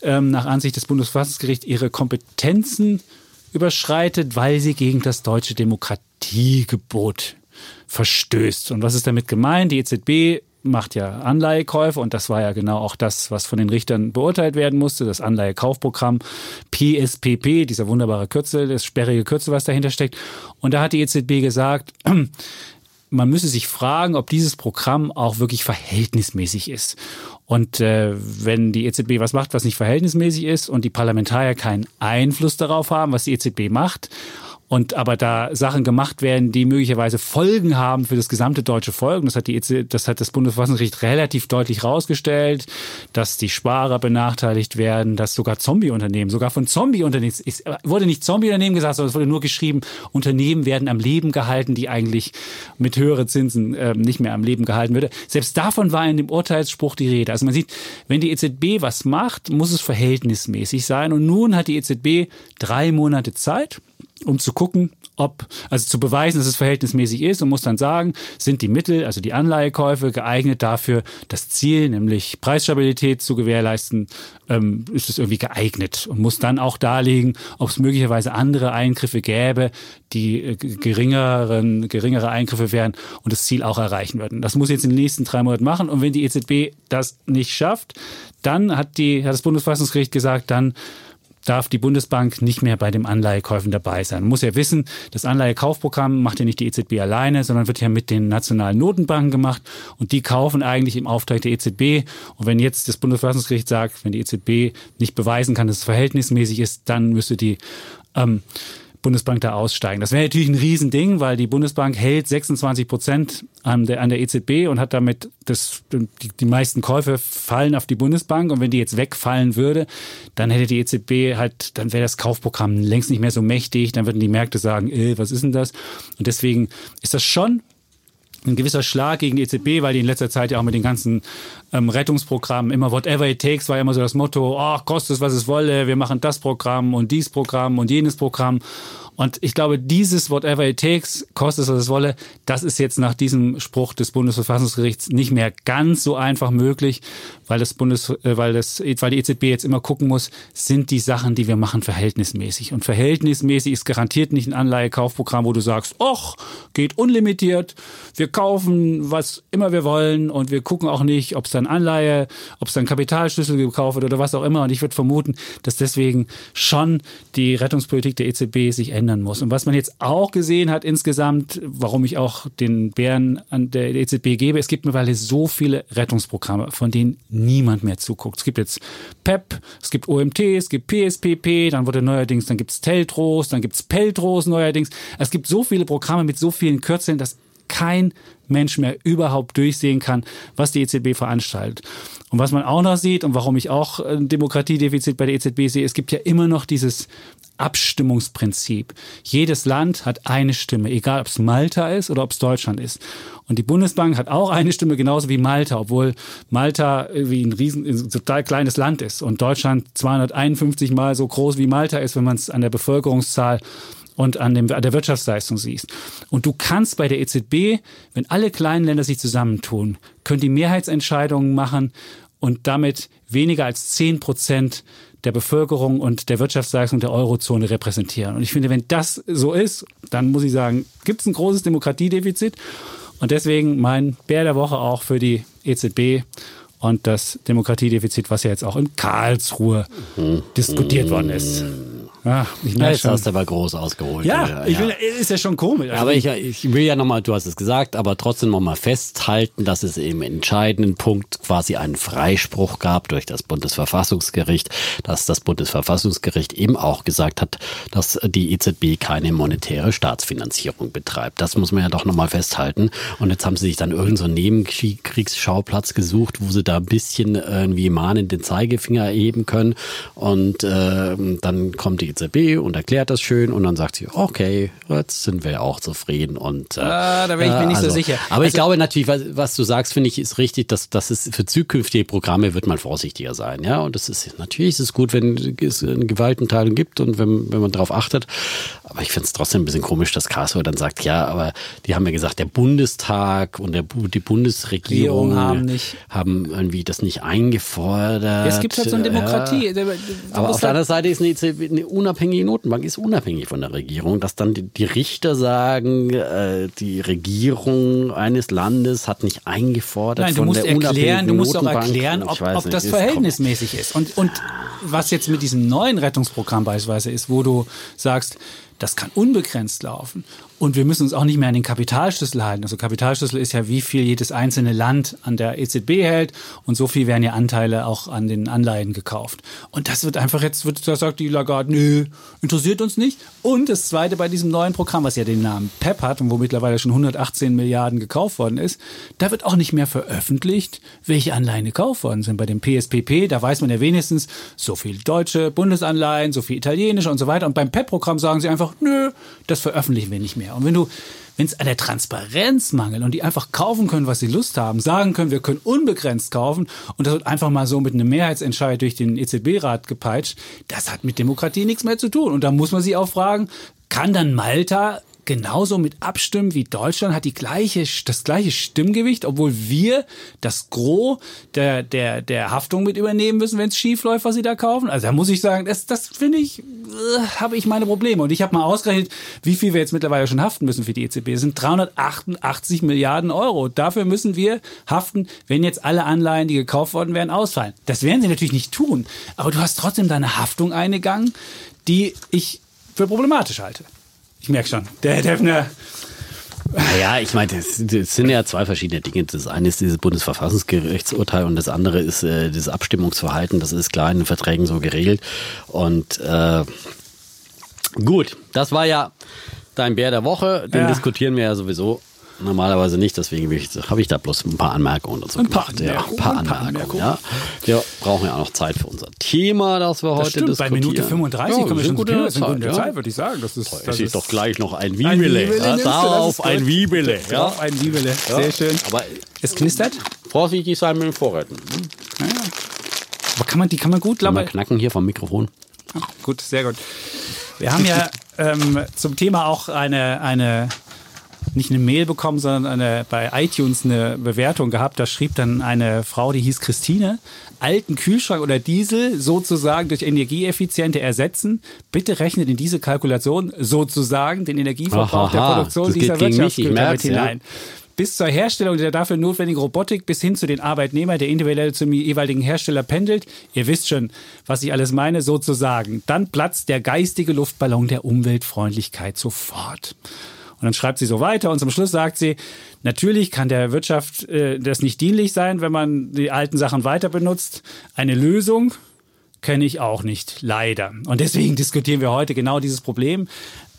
ähm, nach Ansicht des Bundesverfassungsgerichts ihre Kompetenzen überschreitet, weil sie gegen das deutsche Demokratiegebot verstößt. Und was ist damit gemeint? Die EZB macht ja Anleihekäufe und das war ja genau auch das, was von den Richtern beurteilt werden musste, das Anleihekaufprogramm PSPP, dieser wunderbare Kürzel, das sperrige Kürzel, was dahinter steckt. Und da hat die EZB gesagt, <clears throat> man müsse sich fragen, ob dieses Programm auch wirklich verhältnismäßig ist. Und äh, wenn die EZB was macht, was nicht verhältnismäßig ist und die Parlamentarier keinen Einfluss darauf haben, was die EZB macht, und aber da Sachen gemacht werden, die möglicherweise Folgen haben für das gesamte deutsche Volk. Das hat, die EZ, das, hat das Bundesverfassungsgericht relativ deutlich rausgestellt, dass die Sparer benachteiligt werden, dass sogar Zombie-Unternehmen, sogar von Zombie-Unternehmen, es wurde nicht Zombie-Unternehmen gesagt, sondern es wurde nur geschrieben, Unternehmen werden am Leben gehalten, die eigentlich mit höheren Zinsen äh, nicht mehr am Leben gehalten würde. Selbst davon war in dem Urteilsspruch die Rede. Also man sieht, wenn die EZB was macht, muss es verhältnismäßig sein. Und nun hat die EZB drei Monate Zeit, um zu gucken, ob, also zu beweisen, dass es verhältnismäßig ist und muss dann sagen, sind die Mittel, also die Anleihekäufe geeignet dafür, das Ziel, nämlich Preisstabilität zu gewährleisten, ähm, ist es irgendwie geeignet und muss dann auch darlegen, ob es möglicherweise andere Eingriffe gäbe, die äh, geringeren, geringere Eingriffe wären und das Ziel auch erreichen würden. Das muss jetzt in den nächsten drei Monaten machen und wenn die EZB das nicht schafft, dann hat die, hat das Bundesverfassungsgericht gesagt, dann darf die Bundesbank nicht mehr bei dem Anleihekäufen dabei sein. Man muss ja wissen, das Anleihekaufprogramm macht ja nicht die EZB alleine, sondern wird ja mit den nationalen Notenbanken gemacht und die kaufen eigentlich im Auftrag der EZB. Und wenn jetzt das Bundesverfassungsgericht sagt, wenn die EZB nicht beweisen kann, dass es verhältnismäßig ist, dann müsste die ähm, Bundesbank da aussteigen. Das wäre natürlich ein Riesending, weil die Bundesbank hält 26 Prozent an der, an der EZB und hat damit das, die, die meisten Käufe fallen auf die Bundesbank. Und wenn die jetzt wegfallen würde, dann hätte die EZB halt, dann wäre das Kaufprogramm längst nicht mehr so mächtig. Dann würden die Märkte sagen, äh, was ist denn das? Und deswegen ist das schon ein gewisser Schlag gegen die EZB, weil die in letzter Zeit ja auch mit den ganzen ähm, Rettungsprogrammen immer whatever it takes war ja immer so das Motto, oh, kostet es, was es wolle, wir machen das Programm und dies Programm und jenes Programm. Und ich glaube, dieses Whatever it takes, kostet es, was es wolle, das ist jetzt nach diesem Spruch des Bundesverfassungsgerichts nicht mehr ganz so einfach möglich, weil das Bundes, äh, weil das, weil die EZB jetzt immer gucken muss, sind die Sachen, die wir machen, verhältnismäßig. Und verhältnismäßig ist garantiert nicht ein Anleihekaufprogramm, wo du sagst, och, geht unlimitiert, wir kaufen, was immer wir wollen und wir gucken auch nicht, ob es dann Anleihe, ob es dann Kapitalschlüssel gekauft wird oder was auch immer. Und ich würde vermuten, dass deswegen schon die Rettungspolitik der EZB sich ändern muss. Und was man jetzt auch gesehen hat insgesamt, warum ich auch den Bären an der EZB gebe, es gibt mittlerweile so viele Rettungsprogramme, von denen niemand mehr zuguckt. Es gibt jetzt PEP, es gibt OMT, es gibt PSPP, dann wurde neuerdings, dann gibt es Teltros, dann gibt es Peltros neuerdings. Es gibt so viele Programme mit so vielen Kürzeln, dass kein Mensch mehr überhaupt durchsehen kann, was die EZB veranstaltet. Und was man auch noch sieht und warum ich auch ein Demokratiedefizit bei der EZB sehe, es gibt ja immer noch dieses Abstimmungsprinzip. Jedes Land hat eine Stimme, egal ob es Malta ist oder ob es Deutschland ist. Und die Bundesbank hat auch eine Stimme, genauso wie Malta, obwohl Malta wie ein riesen, ein total kleines Land ist und Deutschland 251 mal so groß wie Malta ist, wenn man es an der Bevölkerungszahl und an, dem, an der Wirtschaftsleistung siehst. Und du kannst bei der EZB, wenn alle kleinen Länder sich zusammentun, können die Mehrheitsentscheidungen machen und damit weniger als zehn Prozent der Bevölkerung und der Wirtschaftsleistung der Eurozone repräsentieren. Und ich finde, wenn das so ist, dann muss ich sagen, gibt es ein großes Demokratiedefizit. Und deswegen mein Bär der Woche auch für die EZB und das Demokratiedefizit, was ja jetzt auch in Karlsruhe mhm. diskutiert worden ist. Ja, ich merke Jetzt schon. hast du aber groß ausgeholt. Ja, ich Will, ist ja schon komisch. Also aber ich, ich will ja nochmal, du hast es gesagt, aber trotzdem nochmal festhalten, dass es im entscheidenden Punkt quasi einen Freispruch gab durch das Bundesverfassungsgericht, dass das Bundesverfassungsgericht eben auch gesagt hat, dass die EZB keine monetäre Staatsfinanzierung betreibt. Das muss man ja doch nochmal festhalten. Und jetzt haben sie sich dann irgendeinen so Nebenkriegsschauplatz gesucht, wo sie da ein bisschen irgendwie mahnend den Zeigefinger erheben können. Und äh, dann kommt die EZB und erklärt das schön und dann sagt sie, okay, jetzt sind wir auch zufrieden und äh, ah, da bin ich mir nicht also, so sicher. Aber also, ich glaube natürlich, was, was du sagst, finde ich, ist richtig, dass, dass es für zukünftige Programme wird man vorsichtiger sein, ja. Und es ist natürlich ist es gut, wenn es eine Gewaltenteilung gibt und wenn, wenn man darauf achtet. Aber ich finde es trotzdem ein bisschen komisch, dass Karlsruhe dann sagt, ja, aber die haben ja gesagt, der Bundestag und der, die Bundesregierung haben, nicht. haben irgendwie das nicht eingefordert. Es gibt halt so eine Demokratie. Ja. Aber auf der anderen Seite ist eine, EZB, eine unabhängige Notenbank ist unabhängig von der Regierung, dass dann die, die Richter sagen, äh, die Regierung eines Landes hat nicht eingefordert Nein, du musst erklären, du musst auch erklären, ob, ob das verhältnismäßig ist. Und, und was jetzt mit diesem neuen Rettungsprogramm beispielsweise ist, wo du sagst, das kann unbegrenzt laufen. Und wir müssen uns auch nicht mehr an den Kapitalschlüssel halten. Also Kapitalschlüssel ist ja, wie viel jedes einzelne Land an der EZB hält. Und so viel werden ja Anteile auch an den Anleihen gekauft. Und das wird einfach jetzt, wird, da sagt die Lagarde, nö, interessiert uns nicht. Und das Zweite bei diesem neuen Programm, was ja den Namen PEP hat und wo mittlerweile schon 118 Milliarden gekauft worden ist, da wird auch nicht mehr veröffentlicht, welche Anleihen gekauft worden sind. Bei dem PSPP, da weiß man ja wenigstens, so viel deutsche Bundesanleihen, so viel italienische und so weiter. Und beim PEP-Programm sagen sie einfach, nö, das veröffentlichen wir nicht mehr. Und wenn du, wenn es an der Transparenz mangelt und die einfach kaufen können, was sie Lust haben, sagen können, wir können unbegrenzt kaufen und das wird einfach mal so mit einem Mehrheitsentscheid durch den EZB-Rat gepeitscht, das hat mit Demokratie nichts mehr zu tun. Und da muss man sich auch fragen, kann dann Malta genauso mit abstimmen wie Deutschland, hat die gleiche, das gleiche Stimmgewicht, obwohl wir das Gros der, der, der Haftung mit übernehmen müssen, wenn es schief läuft, was sie da kaufen. Also da muss ich sagen, das, das finde ich, äh, habe ich meine Probleme. Und ich habe mal ausgerechnet, wie viel wir jetzt mittlerweile schon haften müssen für die EZB. Das sind 388 Milliarden Euro. Dafür müssen wir haften, wenn jetzt alle Anleihen, die gekauft worden wären, ausfallen. Das werden sie natürlich nicht tun. Aber du hast trotzdem deine Haftung eingegangen, die ich für problematisch halte. Ich merke schon, der Herr Defner. Naja, ich meine, das, das, sind ja zwei verschiedene Dinge. Das eine ist dieses Bundesverfassungsgerichtsurteil und das andere ist äh, dieses Abstimmungsverhalten. Das ist klar in den Verträgen so geregelt. Und äh, gut, das war ja dein Bär der Woche. Den ja. diskutieren wir ja sowieso normalerweise nicht, deswegen habe ich da bloß ein paar Anmerkungen dazu ein paar gemacht. Anmerkungen, ja, ein paar, Anmerkungen. Ja. Wir brauchen ja auch noch Zeit für unser Thema, das wir das heute stimmt, diskutieren. Bei Minute 35 ja, kommen wir schon gute Zeit, Zeit, gute ja. Zeit, würde ich sagen. Das ist, das, das ist doch gleich noch ein Wiebele. Ja, darauf ein Wiebele. Ja. Auf ein Wiebele. Sehr schön. Aber es knistert. Vorsichtig sein mit den Vorräten. Ja. Aber kann man, die kann man gut labern. knacken hier vom Mikrofon. gut, sehr gut. Wir haben ja ähm, zum Thema auch eine, eine nicht eine Mail bekommen, sondern eine, bei iTunes eine Bewertung gehabt. Da schrieb dann eine Frau, die hieß Christine, alten Kühlschrank oder Diesel sozusagen durch energieeffiziente ersetzen. Bitte rechnet in diese Kalkulation sozusagen den Energieverbrauch Aha, der Produktion dieser Wirtschaftsgüter mit hinein. Ja bis zur Herstellung der dafür notwendigen Robotik bis hin zu den Arbeitnehmern, der individuell zum jeweiligen Hersteller pendelt. Ihr wisst schon, was ich alles meine, sozusagen. Dann platzt der geistige Luftballon der Umweltfreundlichkeit sofort. Und dann schreibt sie so weiter und zum Schluss sagt sie, natürlich kann der Wirtschaft äh, das nicht dienlich sein, wenn man die alten Sachen weiter benutzt. Eine Lösung kenne ich auch nicht, leider. Und deswegen diskutieren wir heute genau dieses Problem,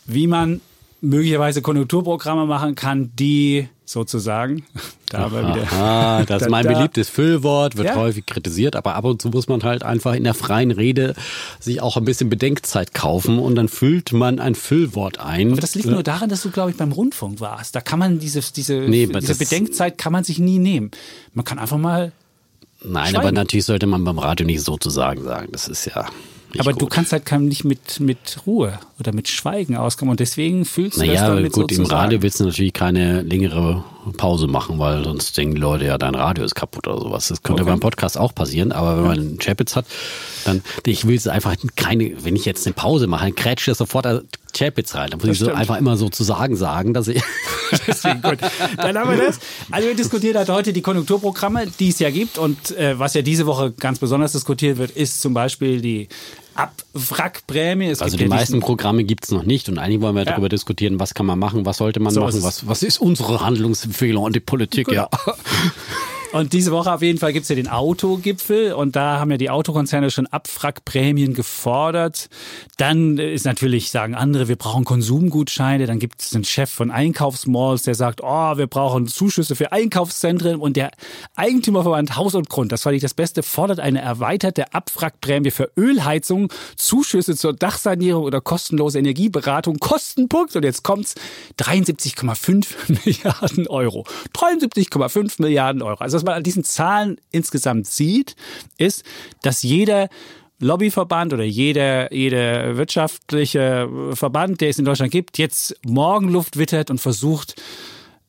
wie man möglicherweise Konjunkturprogramme machen kann, die sozusagen. <laughs> Da wieder. Aha, das <laughs> ist mein beliebtes Füllwort, wird ja? häufig kritisiert, aber ab und zu muss man halt einfach in der freien Rede sich auch ein bisschen Bedenkzeit kaufen und dann füllt man ein Füllwort ein. Aber das liegt nur daran, dass du, glaube ich, beim Rundfunk warst. Da kann man diese, diese, nee, diese Bedenkzeit kann man sich nie nehmen. Man kann einfach mal. Nein, schweigen. aber natürlich sollte man beim Radio nicht sozusagen sagen. Das ist ja. Aber gut. du kannst halt nicht mit, mit Ruhe oder mit Schweigen auskommen und deswegen fühlst du naja, das dann mit gut, sozusagen. im Radio willst du natürlich keine längere Pause machen, weil sonst denken Leute, ja, dein Radio ist kaputt oder sowas. Das könnte okay. beim Podcast auch passieren, aber wenn man einen Chapitz hat, dann, ich will es einfach keine, wenn ich jetzt eine Pause mache, dann krätscht das sofort Chapitz rein. Dann muss das ich so stimmt. einfach immer so zu sagen sagen, dass ich. <laughs> <laughs> Deswegen gut. Dann haben wir das. Also wir diskutieren halt heute die Konjunkturprogramme, die es ja gibt und äh, was ja diese Woche ganz besonders diskutiert wird, ist zum Beispiel die Abwrackprämie. Es also die meisten Programme gibt es noch nicht und eigentlich wollen wir ja. darüber diskutieren, was kann man machen, was sollte man so machen, was, was ist unsere Handlungsempfehlung an die Politik, ja. <laughs> Und diese Woche auf jeden Fall gibt es ja den Autogipfel und da haben ja die Autokonzerne schon Abwrackprämien gefordert. Dann ist natürlich, sagen andere, wir brauchen Konsumgutscheine. Dann gibt es einen Chef von Einkaufsmalls, der sagt, oh, wir brauchen Zuschüsse für Einkaufszentren. Und der Eigentümerverband Haus und Grund, das fand ich das Beste, fordert eine erweiterte Abwrackprämie für Ölheizung, Zuschüsse zur Dachsanierung oder kostenlose Energieberatung. Kostenpunkt, und jetzt kommt's, 73,5 <laughs> Milliarden Euro. 73,5 Milliarden Euro. Also was man an diesen Zahlen insgesamt sieht, ist, dass jeder Lobbyverband oder jeder, jeder wirtschaftliche Verband, der es in Deutschland gibt, jetzt Morgenluft wittert und versucht,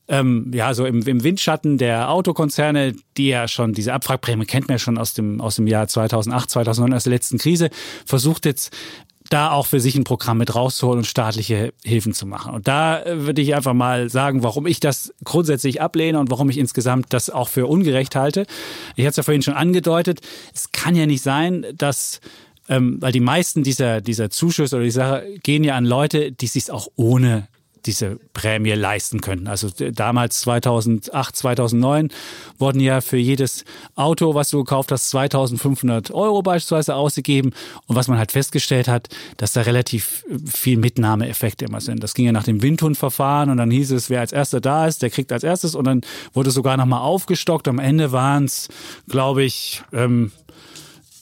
ähm, ja, so im, im Windschatten der Autokonzerne, die ja schon, diese Abwrackprämie kennt man ja schon aus dem, aus dem Jahr 2008, 2009, aus der letzten Krise, versucht jetzt da auch für sich ein Programm mit rauszuholen und staatliche Hilfen zu machen. Und da äh, würde ich einfach mal sagen, warum ich das grundsätzlich ablehne und warum ich insgesamt das auch für ungerecht halte. Ich hatte es ja vorhin schon angedeutet, es kann ja nicht sein, dass ähm, weil die meisten dieser, dieser Zuschüsse oder die Sache gehen ja an Leute, die sich auch ohne diese Prämie leisten können. Also damals 2008, 2009 wurden ja für jedes Auto, was du gekauft hast, 2500 Euro beispielsweise ausgegeben. Und was man halt festgestellt hat, dass da relativ viel Mitnahmeeffekte immer sind. Das ging ja nach dem Windhundverfahren und dann hieß es, wer als erster da ist, der kriegt als erstes und dann wurde sogar nochmal aufgestockt. Am Ende waren es, glaube ich, ähm,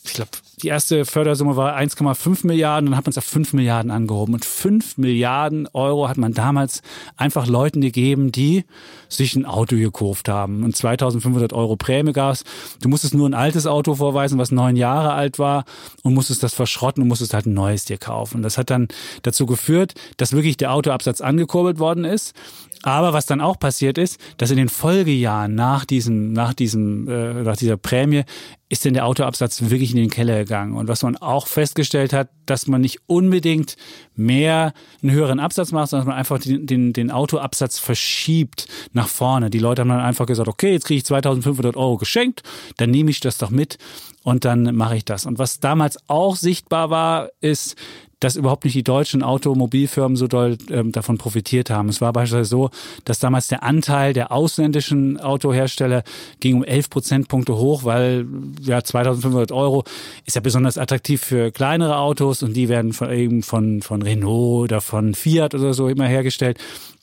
ich glaube die erste Fördersumme war 1,5 Milliarden, dann hat man es auf 5 Milliarden angehoben. Und 5 Milliarden Euro hat man damals einfach Leuten gegeben, die sich ein Auto gekauft haben. Und 2500 Euro Prämie gab es. Du musstest nur ein altes Auto vorweisen, was neun Jahre alt war und musstest das verschrotten und musstest halt ein neues dir kaufen. Und das hat dann dazu geführt, dass wirklich der Autoabsatz angekurbelt worden ist. Aber was dann auch passiert ist, dass in den Folgejahren nach diesem, nach diesem, äh, nach dieser Prämie ist denn der Autoabsatz wirklich in den Keller gegangen. Und was man auch festgestellt hat, dass man nicht unbedingt mehr einen höheren Absatz macht, sondern dass man einfach den, den, den Autoabsatz verschiebt nach vorne. Die Leute haben dann einfach gesagt, okay, jetzt kriege ich 2500 Euro geschenkt, dann nehme ich das doch mit und dann mache ich das. Und was damals auch sichtbar war, ist, dass überhaupt nicht die deutschen Automobilfirmen so doll ähm, davon profitiert haben. Es war beispielsweise so, dass damals der Anteil der ausländischen Autohersteller ging um 11 Prozentpunkte hoch, weil ja 2500 Euro ist ja besonders attraktiv für kleinere Autos und die werden von, eben von, von Renault oder von Fiat oder so immer hergestellt.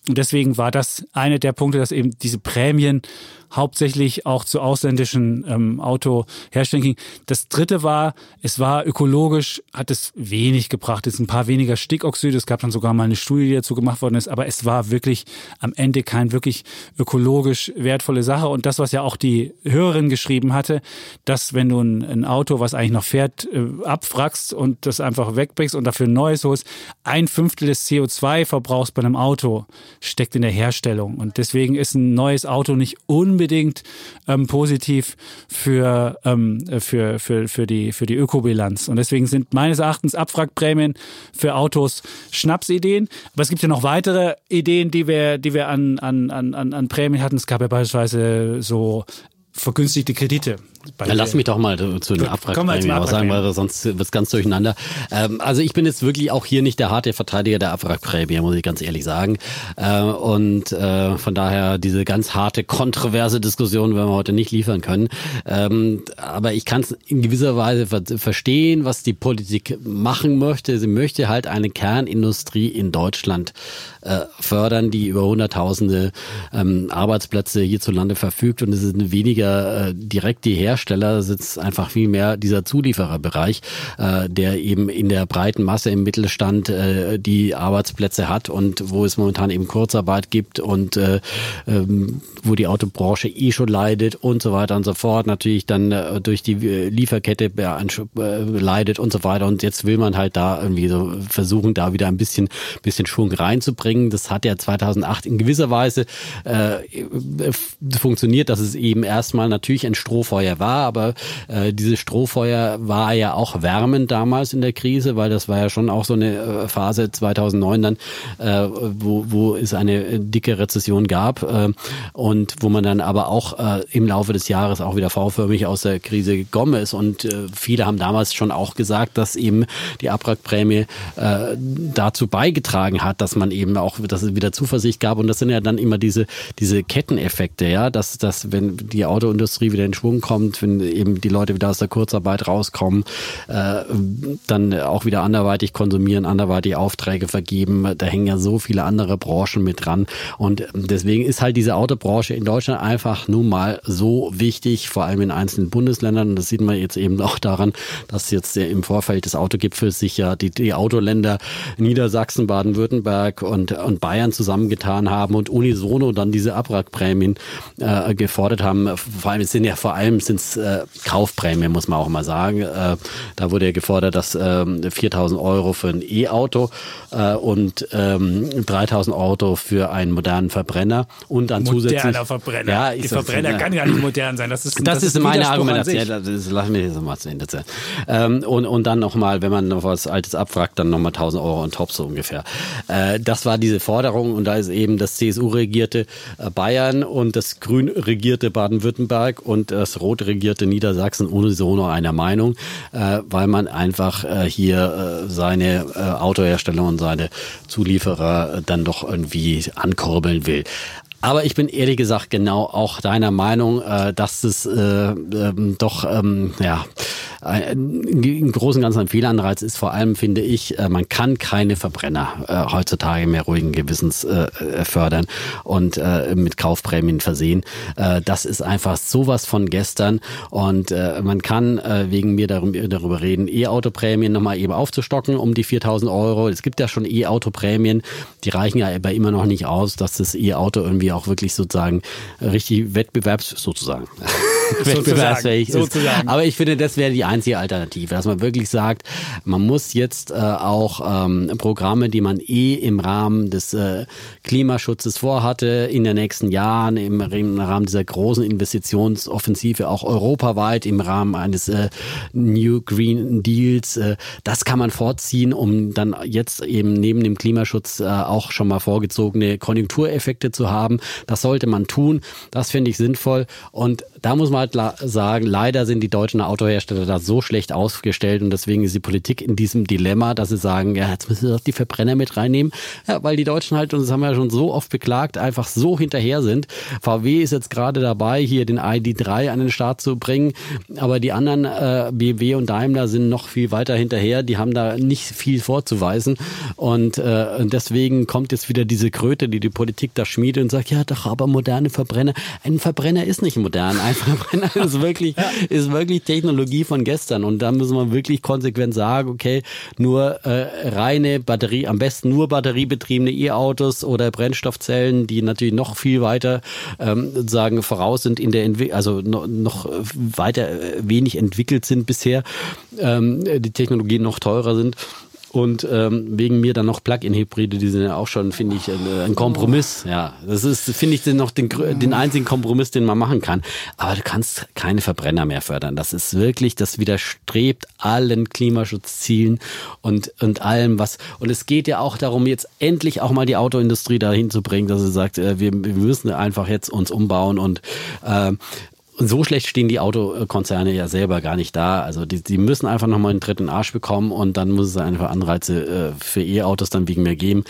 Und deswegen war das eine der Punkte, dass eben diese Prämien hauptsächlich auch zu ausländischen ähm, Autoherstellern ging. Das dritte war, es war ökologisch, hat es wenig gebracht. Es sind ein paar weniger Stickoxide. Es gab dann sogar mal eine Studie, die dazu gemacht worden ist. Aber es war wirklich am Ende kein wirklich ökologisch wertvolle Sache. Und das, was ja auch die Hörerin geschrieben hatte, dass wenn du ein, ein Auto, was eigentlich noch fährt, äh, abfragst und das einfach wegbringst und dafür ein neues holst, ein Fünftel des CO2-Verbrauchs bei einem Auto steckt in der Herstellung. Und deswegen ist ein neues Auto nicht unbedingt ähm, positiv für, ähm, für, für, für, die, für die Ökobilanz. Und deswegen sind meines Erachtens Abwrackprämien für Autos Schnapsideen. Aber es gibt ja noch weitere Ideen, die wir, die wir an, an, an, an Prämien hatten. Es gab ja beispielsweise so vergünstigte Kredite. Ja, lass mich doch mal zu den Abwrackprämien was sagen, weil sonst wird es ganz durcheinander. Ähm, also ich bin jetzt wirklich auch hier nicht der harte Verteidiger der Abwrackprämie, muss ich ganz ehrlich sagen. Äh, und äh, von daher diese ganz harte, kontroverse Diskussion werden wir heute nicht liefern können. Ähm, aber ich kann es in gewisser Weise ver verstehen, was die Politik machen möchte. Sie möchte halt eine Kernindustrie in Deutschland äh, fördern, die über Hunderttausende ähm, Arbeitsplätze hierzulande verfügt. Und es sind weniger äh, direkt die Hersteller, sitzt einfach viel mehr dieser Zuliefererbereich, äh, der eben in der breiten Masse im Mittelstand äh, die Arbeitsplätze hat und wo es momentan eben Kurzarbeit gibt und äh, ähm, wo die Autobranche eh schon leidet und so weiter und so fort. Natürlich dann äh, durch die äh, Lieferkette äh, leidet und so weiter. Und jetzt will man halt da irgendwie so versuchen, da wieder ein bisschen, bisschen Schwung reinzubringen bringen. Das hat ja 2008 in gewisser Weise äh, funktioniert, dass es eben erstmal natürlich ein Strohfeuer war, aber äh, dieses Strohfeuer war ja auch wärmend damals in der Krise, weil das war ja schon auch so eine äh, Phase 2009 dann, äh, wo, wo es eine dicke Rezession gab äh, und wo man dann aber auch äh, im Laufe des Jahres auch wieder V-förmig aus der Krise gekommen ist und äh, viele haben damals schon auch gesagt, dass eben die Abwrackprämie äh, dazu beigetragen hat, dass man eben auch, dass es wieder Zuversicht gab. Und das sind ja dann immer diese, diese Ketteneffekte, ja, dass, dass wenn die Autoindustrie wieder in Schwung kommt, wenn eben die Leute wieder aus der Kurzarbeit rauskommen, äh, dann auch wieder anderweitig konsumieren, anderweitig Aufträge vergeben. Da hängen ja so viele andere Branchen mit dran. Und deswegen ist halt diese Autobranche in Deutschland einfach nun mal so wichtig, vor allem in einzelnen Bundesländern. Und das sieht man jetzt eben auch daran, dass jetzt im Vorfeld des Autogipfels sich ja die, die Autoländer Niedersachsen, Baden-Württemberg und und, Bayern zusammengetan haben und unisono dann diese Abwrackprämien äh, gefordert haben. Vor allem sind ja vor allem sind's Kaufprämien, muss man auch mal sagen. Äh, da wurde ja gefordert, dass äh, 4.000 Euro für ein E-Auto äh, und ähm, 3.000 Euro für einen modernen Verbrenner und dann Moderner zusätzlich. Verbrenner. Ja, Die Verbrenner kann ja nicht modern sein. Das ist, das, das ist meine Argumentation. Das lassen wir jetzt mal zu Ende erzählen. Ähm, und, und dann nochmal, wenn man noch was Altes abfragt, dann nochmal 1.000 Euro on top so ungefähr. Äh, das war diese Forderung und da ist eben das CSU-regierte äh, Bayern und das grün-regierte Baden-Württemberg und das rot-regierte Niedersachsen unisono einer Meinung, äh, weil man einfach äh, hier seine Autohersteller und seine Zulieferer dann doch irgendwie ankurbeln will. Aber ich bin ehrlich gesagt genau auch deiner Meinung, äh, dass es äh, ähm, doch ähm, ja im Großen und Ganzen ein Fehlanreiz ist vor allem, finde ich, äh, man kann keine Verbrenner äh, heutzutage mehr ruhigen Gewissens äh, äh fördern und äh, mit Kaufprämien versehen. Äh, das ist einfach sowas von gestern und äh, man kann äh, wegen mir darüber, darüber reden, E-Auto-Prämien nochmal eben aufzustocken um die 4000 Euro. Es gibt ja schon E-Auto-Prämien, die reichen ja aber immer noch nicht aus, dass das E-Auto irgendwie auch wirklich sozusagen richtig wettbewerbs sozusagen <laughs> <laughs> wettbewerbsfähig ist. Sozusagen. Aber ich finde, das wäre die einzige Alternative, dass man wirklich sagt, man muss jetzt äh, auch ähm, Programme, die man eh im Rahmen des äh, Klimaschutzes vorhatte, in den nächsten Jahren, im, im Rahmen dieser großen Investitionsoffensive, auch europaweit, im Rahmen eines äh, New Green Deals, äh, das kann man vorziehen, um dann jetzt eben neben dem Klimaschutz äh, auch schon mal vorgezogene Konjunktureffekte zu haben. Das sollte man tun. Das finde ich sinnvoll. Und da muss man halt sagen, leider sind die deutschen Autohersteller da so schlecht aufgestellt und deswegen ist die Politik in diesem Dilemma, dass sie sagen, ja, jetzt müssen wir doch die Verbrenner mit reinnehmen, ja, weil die Deutschen halt, und das haben wir ja schon so oft beklagt, einfach so hinterher sind. VW ist jetzt gerade dabei, hier den ID3 an den Start zu bringen, aber die anderen äh, BMW und Daimler sind noch viel weiter hinterher, die haben da nicht viel vorzuweisen. Und äh, deswegen kommt jetzt wieder diese Kröte, die die Politik da schmiedet und sagt, ja doch, aber moderne Verbrenner, ein Verbrenner ist nicht modern, ein Verbrenner ist wirklich, ja. ist wirklich Technologie von gestern. Und da müssen wir wirklich konsequent sagen, okay, nur äh, reine Batterie, am besten nur batteriebetriebene E-Autos oder Brennstoffzellen, die natürlich noch viel weiter ähm, sagen voraus sind in der Entwicklung, also noch, noch weiter äh, wenig entwickelt sind bisher, ähm, die Technologien noch teurer sind. Und ähm, wegen mir dann noch Plug-in-Hybride, die sind ja auch schon, finde ich, ein, ein, Kompromiss. Ja, das ist, finde ich, noch den, den einzigen Kompromiss, den man machen kann. Aber du kannst keine Verbrenner mehr fördern. Das ist wirklich, das widerstrebt allen Klimaschutzzielen und, und allem, was. Und es geht ja auch darum, jetzt endlich auch mal die Autoindustrie dahin zu bringen, dass sie sagt, äh, wir, wir müssen einfach jetzt uns umbauen und äh, und so schlecht stehen die Autokonzerne ja selber gar nicht da. Also die, die müssen einfach nochmal einen dritten Arsch bekommen und dann muss es einfach Anreize äh, für E-Autos dann wegen mehr geben.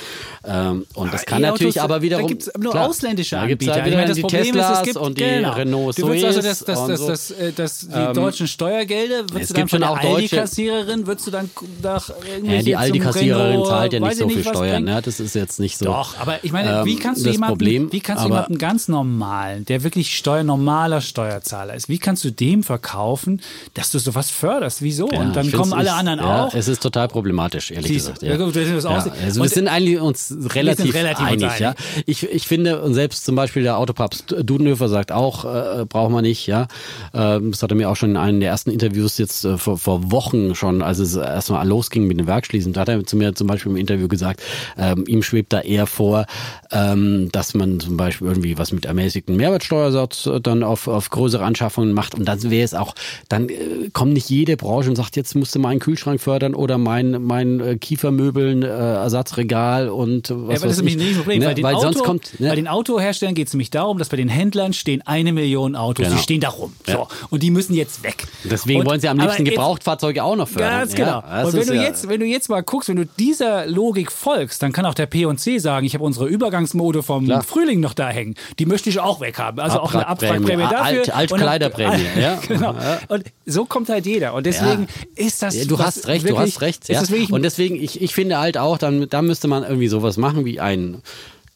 Ähm, und das kann e natürlich aber wiederum... Da gibt es nur klar, ausländische da Anbieter. Halt ich die Problem Teslas ist, es gibt, und die genau. Renault Du würdest also das, das, das, das, äh, das, die ähm, deutschen Steuergelder, würdest du dann von der Aldi-Kassiererin, würdest du dann nach Ja, die Aldi-Kassiererin zahlt ja nicht so viel Steuern. Ne? Das ist jetzt nicht so Doch, aber ich meine, wie ähm, kannst du jemanden, wie kannst du jemanden ganz normalen, der wirklich steuernormaler Steuer Steuerzahler ist. Wie kannst du dem verkaufen, dass du sowas förderst? Wieso? Ja, und dann kommen alle anderen ja, auch. Es ist total problematisch, ehrlich Siehst, gesagt. Ja. Also wir sind eigentlich uns relativ, relativ einig. Uns einig. Ja. Ich, ich finde, und selbst zum Beispiel der Autopapst Dudenhöfer sagt auch, äh, braucht man nicht. Ja, ähm, Das hat er mir auch schon in einem der ersten Interviews jetzt äh, vor, vor Wochen schon, als es erstmal losging mit dem Werkschließen, da hat er zu mir zum Beispiel im Interview gesagt, ähm, ihm schwebt da eher vor, ähm, dass man zum Beispiel irgendwie was mit ermäßigten Mehrwertsteuersatz äh, dann auf, auf größere größere Anschaffungen macht. Und dann wäre es auch, dann äh, kommt nicht jede Branche und sagt, jetzt musst du meinen Kühlschrank fördern oder mein, mein äh, Kiefermöbeln, äh, Ersatzregal und was ja, aber das ist nämlich nicht das Problem, ne? weil, den weil Auto, sonst kommt, ne? bei den Autoherstellern geht es nämlich darum, dass bei den Händlern stehen eine Million Autos, genau. die stehen da rum. So. Ja. Und die müssen jetzt weg. Deswegen und, wollen sie am liebsten Gebrauchtfahrzeuge auch noch fördern. Ganz genau. Ja, und wenn du, jetzt, wenn du jetzt mal guckst, wenn du dieser Logik folgst, dann kann auch der P&C sagen, ich habe unsere Übergangsmode vom Klar. Frühling noch da hängen. Die möchte ich auch weghaben. Also auch eine Abwrackprämie dafür. Alt, Altkleiderprämie, <laughs> ja. genau. Und so kommt halt jeder. Und deswegen ja. ist das. Ja, du hast recht, wirklich, du hast recht. Ja. Und deswegen, ich, ich finde halt auch, dann, da müsste man irgendwie sowas machen wie ein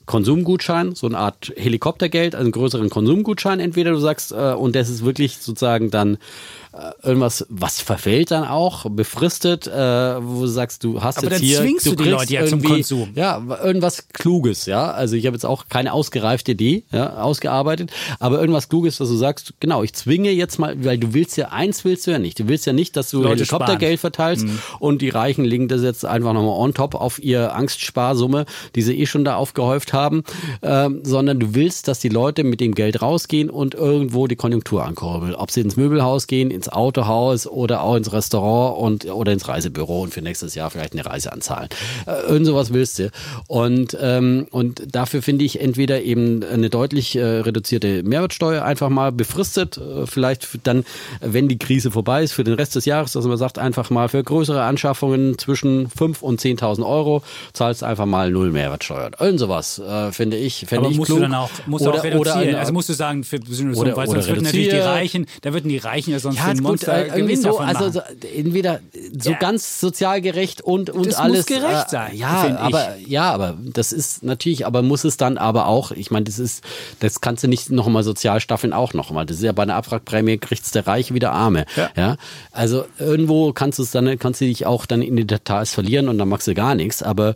Konsumgutschein, so eine Art Helikoptergeld, einen größeren Konsumgutschein entweder du sagst, äh, und das ist wirklich sozusagen dann irgendwas, was verfällt dann auch, befristet, äh, wo du sagst, du hast Aber jetzt hier, zwingst du, du die Leute ja zum Konsum. Ja, irgendwas Kluges, ja. Also ich habe jetzt auch keine ausgereifte Idee, ja, ausgearbeitet, aber irgendwas Kluges, dass du sagst, genau, ich zwinge jetzt mal, weil du willst ja, eins willst du ja nicht. Du willst ja nicht, dass du Leute Helikoptergeld verteilst mhm. und die Reichen legen das jetzt einfach nochmal on top auf ihr Angstsparsumme, die sie eh schon da aufgehäuft haben, ähm, sondern du willst, dass die Leute mit dem Geld rausgehen und irgendwo die Konjunktur ankurbeln. Ob sie ins Möbelhaus gehen, ins Autohaus oder auch ins Restaurant und oder ins Reisebüro und für nächstes Jahr vielleicht eine Reise anzahlen. Äh, irgend sowas willst du. Und, ähm, und dafür finde ich entweder eben eine deutlich äh, reduzierte Mehrwertsteuer einfach mal befristet, äh, vielleicht dann, wenn die Krise vorbei ist, für den Rest des Jahres, dass man sagt, einfach mal für größere Anschaffungen zwischen 5 und 10.000 Euro zahlst einfach mal null Mehrwertsteuer. Irgend sowas, äh, finde ich, finde ich musst klug. du dann auch, musst oder, auch reduzieren. Oder, also musst du sagen, für, oder- oder, weil oder sonst würden natürlich die reduzieren. Reichen, da würden die Reichen ja sonst ja, ist gut, äh, irgendwie so, also so, entweder so Ja. ganz sozial gerecht und und Das muss alles gerecht äh, sein, Ja, find ich. aber ja, aber das ist natürlich, aber muss es dann aber auch, ich meine, das ist das kannst du nicht noch mal sozial staffeln auch noch mal. Das ist ja bei einer Abwrackprämie kriegt's der Reiche wieder Arme, Ja. ja? Also irgendwo kannst du es dann kannst du dich auch dann in die Details verlieren und dann machst du gar nichts, aber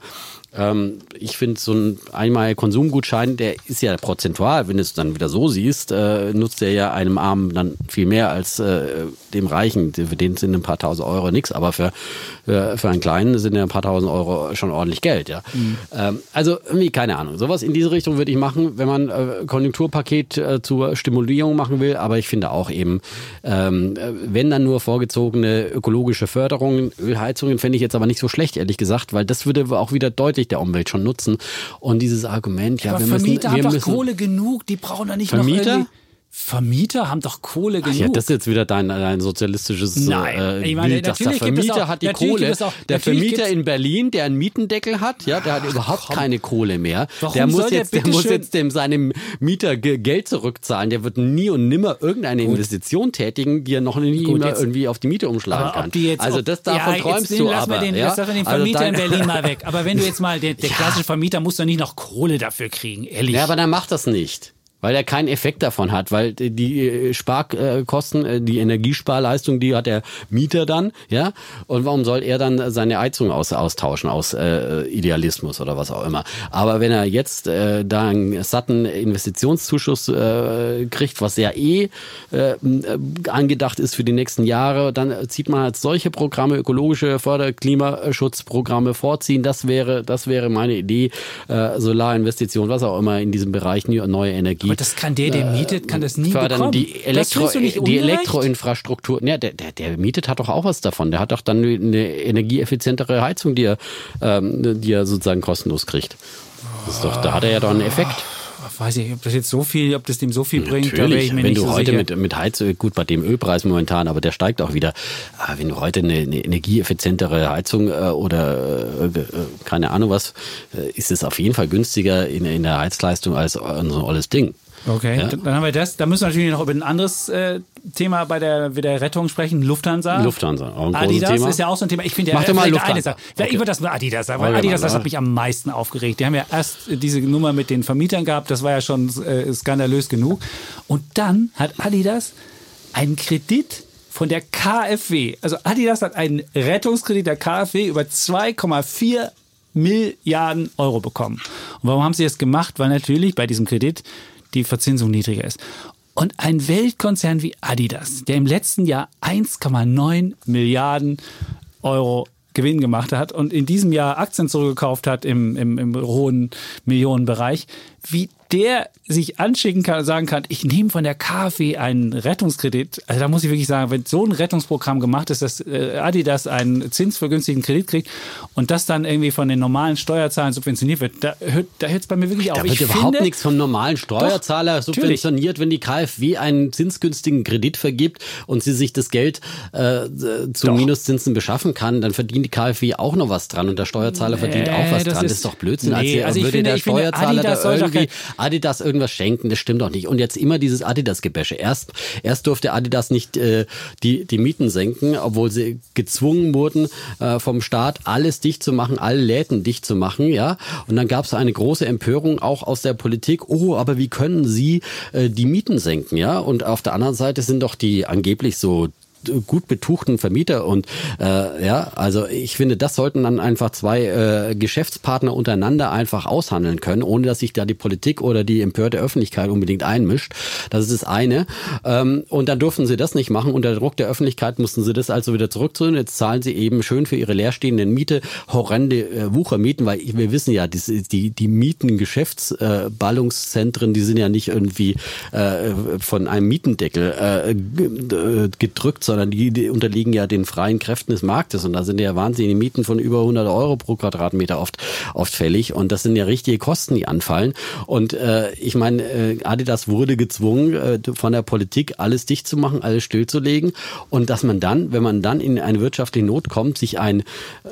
ähm, ich finde, so ein einmal Konsumgutschein, der ist ja prozentual, wenn du es dann wieder so siehst, äh, nutzt der ja einem Armen dann viel mehr als äh, dem Reichen. Für den sind ein paar tausend Euro nichts, aber für, für, für einen Kleinen sind ja ein paar tausend Euro schon ordentlich Geld, ja. Ähm, also irgendwie, keine Ahnung. Sowas in diese Richtung würde ich machen, wenn man äh, Konjunkturpaket äh, zur Stimulierung machen will, aber ich finde auch eben, ähm, äh, wenn dann nur vorgezogene ökologische Förderungen, Ölheizungen fände ich jetzt aber nicht so schlecht, ehrlich gesagt, weil das würde auch wieder deutlich der Umwelt schon nutzen. Und dieses Argument, ja, aber wir müssen, Vermieter wir haben doch müssen, Kohle genug, die brauchen doch nicht Vermieter? noch irgendwie... Vermieter haben doch Kohle genug. Ja, das ist jetzt wieder dein, dein sozialistisches Nein. äh, Ich meine, Bild, dass der Vermieter auch- hat die Kohle. auch- der Vermieter in Berlin, der einen Mietendeckel hat, ja, der hat überhaupt keine Kohle mehr. Warum der muss soll der jetzt, der bitte muss jetzt dem seinem Mieter Ge- Geld zurückzahlen. Der wird nie und nimmer irgendeine Investition tätigen, die er noch nie Gut, mehr jetzt- irgendwie auf die Miete umschlagen kann. jetzt, also das davon ja, träumst jetzt du lassen aber. Wir den, ja? Lassen wir den Also Vermieter dein- in Berlin mal weg. Aber wenn du <laughs> jetzt mal, der, der klassische Vermieter muss doch nicht noch Kohle dafür kriegen, ehrlich. Ja, aber dann macht das nicht. Weil er keinen Effekt davon hat, weil die äh, Sparkosten, äh, die Energiesparleistung, die hat der Mieter dann, ja. Und warum soll er dann seine Heizung aus, austauschen aus äh, Idealismus oder was auch immer? Aber wenn er jetzt äh, da einen satten Investitionszuschuss äh, kriegt, was ja eh äh, äh, angedacht ist für die nächsten Jahre, dann zieht man halt solche Programme, ökologische Förder-, Klimaschutzprogramme vorziehen. Das wäre, das wäre meine Idee, äh, Solarinvestition, was auch immer in diesem Bereich, neue Energie aber das kann der, der mietet, kann das nie fördern. bekommen. Die, Elektro, die? Elektroinfrastruktur, ja, der, der, der mietet hat doch auch was davon. Der hat doch dann eine energieeffizientere Heizung, die er, ähm, die er sozusagen kostenlos kriegt. Das ist doch, da hat er ja doch einen Effekt. Weiß ich, ob das jetzt so viel, ob das dem so viel bringt, da wäre Natürlich, ich mir wenn nicht du so heute sicher. mit, mit Heizung, gut, bei dem Ölpreis momentan, aber der steigt auch wieder. Aber wenn du heute eine, eine energieeffizientere Heizung äh, oder äh, äh, keine Ahnung was, äh, ist es auf jeden Fall günstiger in, in der Heizleistung als so ein olles Ding. Okay, Ja? dann haben wir das. Da müssen wir natürlich noch über ein anderes äh, Thema bei der, bei der Rettung sprechen. Lufthansa. Lufthansa, auch ein Adidas Thema. ist ja auch so ein Thema. Ich finde, Mach ja, doch mal Lufthansa. Okay. Ich würde das nur Adidas sagen, weil Okay, Adidas, mal, das hat mich am meisten aufgeregt. Die haben ja erst diese Nummer mit den Vermietern gehabt, das war ja schon äh, skandalös genug. Und dann hat Adidas einen Kredit von der KfW. Also Adidas hat einen Rettungskredit der KfW über 2,4 Milliarden Euro bekommen. Und warum haben sie das gemacht? Weil natürlich bei diesem Kredit die Verzinsung niedriger ist. Und ein Weltkonzern wie Adidas, der im letzten Jahr 1,9 Milliarden Euro Gewinn gemacht hat und in diesem Jahr Aktien zurückgekauft hat im, im, im hohen Millionenbereich, wie der sich anschicken kann und sagen kann, ich nehme von der KfW einen Rettungskredit. Also da muss ich wirklich sagen, wenn so ein Rettungsprogramm gemacht ist, dass äh, Adidas einen zinsvergünstigten Kredit kriegt und das dann irgendwie von den normalen Steuerzahlen subventioniert wird, da hört da hört's bei mir wirklich auf. Da wird ich überhaupt finde, nichts vom normalen Steuerzahler Doch, subventioniert, wenn die KfW einen zinsgünstigen Kredit vergibt und sie sich das Geld äh, zu Doch. Minuszinsen beschaffen kann, dann verdient die KfW auch noch was dran und der Steuerzahler verdient auch was das dran. ist- das ist doch Blödsinn. Nee, als also ich würde finde- der ich finde, Steuerzahler Adidas da irgendwie Adidas irgendwas schenken. Das stimmt doch nicht. Und jetzt immer dieses Adidas-Gebäsche. Erst, erst durfte Adidas nicht äh, die, die Mieten senken, obwohl sie gezwungen wurden äh, vom Staat, alles dicht zu machen, alle Läden dicht zu machen. ja. Und dann gab es eine große Empörung auch aus der Politik. Oh, aber wie können sie äh, die Mieten senken? ja? Und auf der anderen Seite sind doch die angeblich so gut betuchten Vermieter und äh, ja, also ich finde, das sollten dann einfach zwei äh, Geschäftspartner untereinander einfach aushandeln können, ohne dass sich da die Politik oder die empörte Öffentlichkeit unbedingt einmischt. Das ist das eine. Ähm, und dann durften sie das nicht machen. Unter Druck der Öffentlichkeit mussten sie das also wieder zurückziehen. Jetzt zahlen sie eben schön für ihre leerstehenden Miete horrende äh, Wuchermieten, weil wir wissen ja, die, die, die Mieten, Geschäftsballungszentren, die sind ja nicht irgendwie äh, von einem Mietendeckel äh, äh, gedrückt, sondern die, unterliegen ja den freien Kräften des Marktes. Und da sind ja wahnsinnige Mieten von über 100 Euro pro Quadratmeter oft, oft fällig. Und das sind ja richtige Kosten, die anfallen. Und äh, ich meine, äh, Adidas wurde gezwungen äh, von der Politik alles dicht zu machen, alles stillzulegen. Und dass man dann, wenn man dann in eine wirtschaftliche Not kommt, sich ein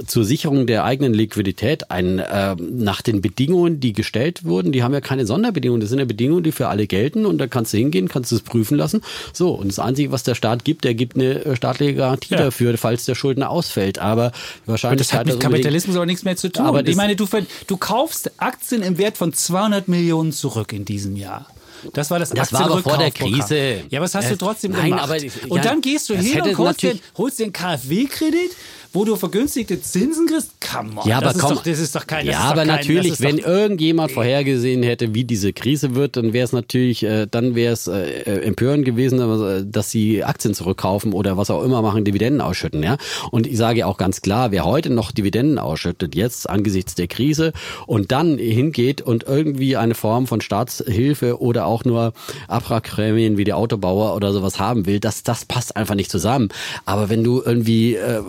zur Sicherung der eigenen Liquidität ein äh, nach den Bedingungen, die gestellt wurden, die haben ja keine Sonderbedingungen, das sind ja Bedingungen, die für alle gelten. Und da kannst du hingehen, kannst du es prüfen lassen. So, und das Einzige, was der Staat gibt, der gibt eine äh, staatliche Garantie ja. dafür, falls der Schuldner ausfällt. Aber wahrscheinlich. Das hat mit Kapitalismus aber nichts mehr zu tun. Aber ich meine, du, du kaufst Aktien im Wert von 200 Millionen zurück in diesem Jahr. Das war das Das war aber vor der Krise. Ja, was hast du trotzdem Nein, gemacht? Aber, ja, und dann gehst du hin und holst den, holst den KfW-Kredit wo du vergünstigte Zinsen kriegst, come on, ja, aber das, komm, ist doch, das ist doch kein Ja, aber kein, natürlich, wenn irgendjemand vorhergesehen hätte, wie diese Krise wird, dann wäre es natürlich, äh, dann wäre es äh, empörend gewesen, äh, dass sie Aktien zurückkaufen oder was auch immer machen, Dividenden ausschütten. Ja, und ich sage auch ganz klar, wer heute noch Dividenden ausschüttet, jetzt angesichts der Krise und dann hingeht und irgendwie eine Form von Staatshilfe oder auch nur Abwrackprämien wie die Autobauer oder sowas haben will, das das passt einfach nicht zusammen. Aber wenn du irgendwie äh,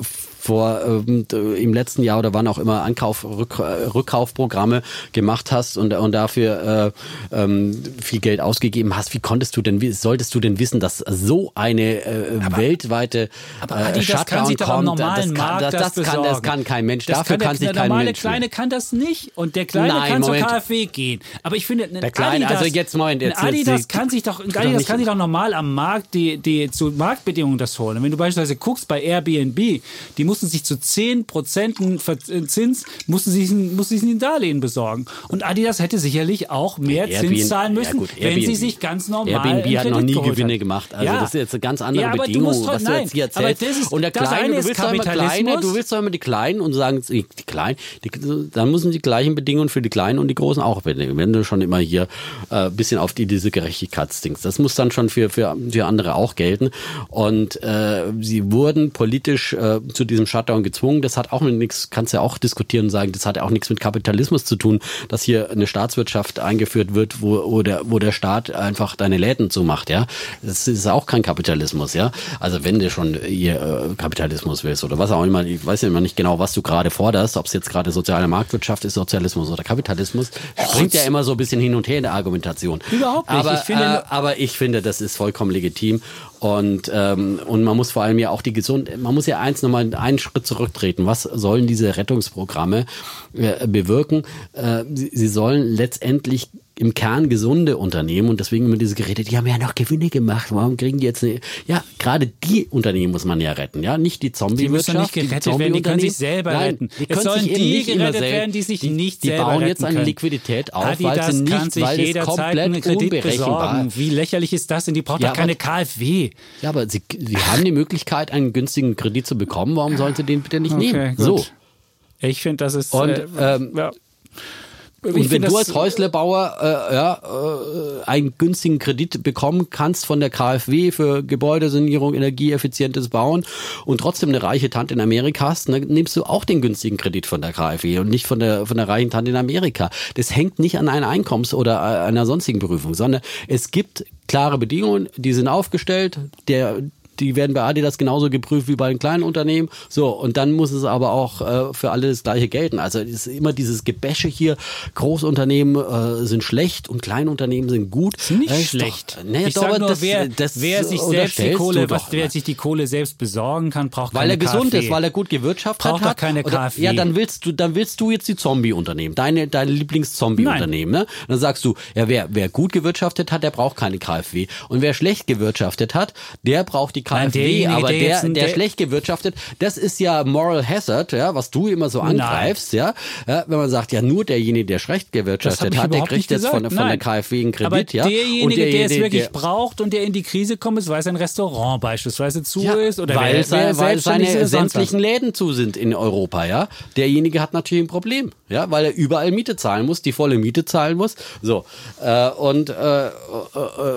vor ähm, im letzten Jahr oder wann auch immer Ankauf, Rück, Rückkaufprogramme gemacht hast und, und dafür äh, ähm, viel Geld ausgegeben hast, wie konntest du denn, wie solltest du denn wissen, dass so eine äh, aber, weltweite aber Adi, äh, Shutdown das kann sich doch am normalen das kann, Markt das, das, kann, das kann kein Mensch. Das dafür kann, kann sich kein Mensch. Der normale Kleine kann das nicht und der Kleine Nein, kann Moment. zur KfW gehen. Aber ich finde, der Kleine, Adidas, also jetzt Moment, jetzt, ein Adidas jetzt, kann sich doch, ein Adidas kann sich doch normal am Markt die, die zu Marktbedingungen das holen. Und wenn du beispielsweise guckst bei Airbnb, die mussten sich zu 10 Prozent Zins mussten sie, mussten sie ein Darlehen besorgen. Und Adidas hätte sicherlich auch mehr Airbnb, Zins zahlen müssen, ja gut, wenn sie sich ganz normal Airbnb hat noch nie Gewinne gemacht. Also Ja. das ist jetzt eine ganz andere Ja, aber du Bedingung, musst doch- was du nein, jetzt hier aber erzählst. das ist- und der Kleine, eine du ist willst doch immer Kleine, du willst doch immer die Kleinen und sagen, die Kleinen, die, dann müssen die gleichen Bedingungen für die Kleinen und die Großen auch bedingen. Wenn du schon immer hier äh, bisschen auf die diese Gerechtigkeitsdings, das muss dann schon für für, für andere auch gelten. Und äh, sie wurden politisch äh, zu diesem Shutdown gezwungen. Das hat auch mit nichts, kannst ja auch diskutieren und sagen, das hat ja auch nichts mit Kapitalismus zu tun, dass hier eine Staatswirtschaft eingeführt wird, wo, wo, der, wo der Staat einfach deine Läden zumacht, ja. Das ist auch kein Kapitalismus, ja. Also wenn du schon hier äh, Kapitalismus willst oder was auch immer, ich weiß ja immer nicht genau, was du gerade forderst, ob es jetzt gerade soziale Marktwirtschaft ist, Sozialismus oder Kapitalismus, springt ja immer so ein bisschen hin und her in der Argumentation. Überhaupt nicht. Aber Ich finde- äh, aber ich finde, das ist vollkommen legitim. Und, ähm, und man muss vor allem ja auch die gesund, man muss ja eins nochmal einen Schritt zurücktreten. Was sollen diese Rettungsprogramme äh, bewirken? Äh, sie, sie sollen letztendlich im Kern gesunde Unternehmen und deswegen immer diese Geräte, die haben ja noch Gewinne gemacht. Warum kriegen die jetzt eine, ja, gerade die Unternehmen muss man ja retten, ja, nicht die Die Zombie-Wirtschaft. müssen nicht gerettet werden, die können sich selber Nein, retten. Die können sollen die gerettet werden, die sich die, nicht Die selber bauen retten jetzt eine. Liquidität auf, Adidas weil sie nicht, sich weil es komplett einen Kredit unberechenbar besorgen. Wie lächerlich ist das denn? Die braucht Ja, doch keine aber- KfW. Ja, aber sie, sie haben die Möglichkeit, einen günstigen Kredit zu bekommen. Warum sollen sie den bitte nicht nehmen? gut. So. Ich finde, das ist. Und, äh, ähm, ja. Und wenn du als Häuslebauer äh, ja, äh, einen günstigen Kredit bekommen kannst von der KfW für Gebäudesanierung, energieeffizientes Bauen und trotzdem eine reiche Tante in Amerika hast, dann nimmst du auch den günstigen Kredit von der KfW und nicht von der von der reichen Tante in Amerika. Das hängt nicht an einer Einkommens- oder einer sonstigen Prüfung, sondern es gibt klare Bedingungen, die sind aufgestellt. Der die werden bei Adidas genauso geprüft wie bei den kleinen Unternehmen. So, und dann muss es aber auch äh, für alle das gleiche gelten. Also es ist immer dieses Gebäsche hier, Großunternehmen äh, sind schlecht und Kleinunternehmen sind gut. Ist nicht Das ist schlecht. Doch, nee, ich doch, sag aber nur, das, wer, das wer sich selbst die Kohle, was, wer ne? sich die Kohle selbst besorgen kann, braucht weil er keine gesund KfW. ist, weil er gut gewirtschaftet Braucht hat. keine Oder- KfW. Ja, dann willst du, dann willst du jetzt die Zombie-Unternehmen, deine, deine Lieblings-Zombie-Unternehmen. Ne? Dann sagst du, ja, wer, wer gut gewirtschaftet hat, der braucht keine KfW. Und wer schlecht gewirtschaftet hat, der braucht die KfW. Nein, derjenige, aber der der, der, schlecht gewirtschaftet, das ist ja Moral Hazard, ja, was du immer so angreifst, ja? ja. Wenn man sagt, ja, nur derjenige, der schlecht gewirtschaftet hat, der kriegt jetzt von, von der. KfW einen Kredit, Aber ja. derjenige, der es derjenige, wirklich braucht und der in die Krise kommt, ist, weil sein Restaurant beispielsweise zu Ja, ist oder weil, wer, sei- wer weil seine sämtlichen Läden zu sind in Europa, ja. Derjenige hat natürlich ein Problem. ja, weil er überall Miete zahlen muss, die volle Miete zahlen muss. So äh, und äh, äh,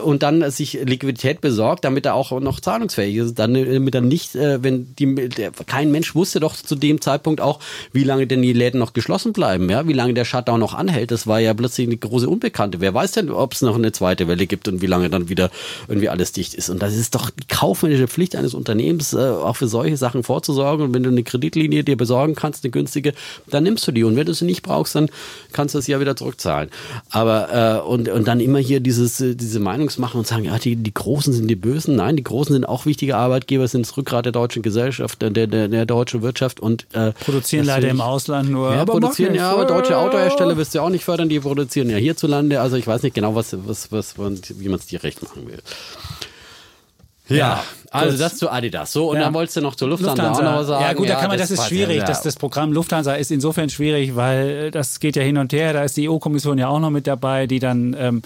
und dann sich Liquidität besorgt, damit er auch noch zahlungsfähig ist. Dann damit er nicht, äh, wenn die der, kein Mensch wusste doch zu dem Zeitpunkt auch, wie lange denn die Läden noch geschlossen bleiben, ja, wie lange der Shutdown noch anhält. Das war ja plötzlich eine große Unbekannte. Wer weiß denn, ob es noch eine zweite Welle gibt und wie lange dann wieder irgendwie alles dicht ist. Und das ist doch die kaufmännische Pflicht eines Unternehmens, äh, auch für solche Sachen vorzusorgen. Und wenn du eine Kreditlinie dir besorgen kannst, eine günstige, dann nimmst du die. Und wenn du sie nicht brauchst, dann kannst du es ja wieder zurückzahlen. Aber äh, und, und dann immer hier dieses, äh, diese Meinungsmachen und sagen, ja, die, die Großen sind die Bösen. Nein, die Großen sind auch wichtige Arbeitgeber, sind das Rückgrat der deutschen Gesellschaft, der, der, der deutschen Wirtschaft und äh, produzieren leider im Ausland nur. Ja, aber produzieren, ja, aber deutsche Autohersteller wirst du auch nicht fördern, die produzieren ja hierzulande. Also ich weiß nicht genau, was, was, was, wie man es dir recht machen will. Ja, also das zu Adidas. So, und ja. dann wolltest du noch zur Lufthansa, Lufthansa, auch noch sagen. Ja, gut, da kann man, das, das ist schwierig. Ja. Das, das Programm Lufthansa ist insofern schwierig, weil das geht ja hin und her. Da ist die EU-Kommission ja auch noch mit dabei, die dann ähm,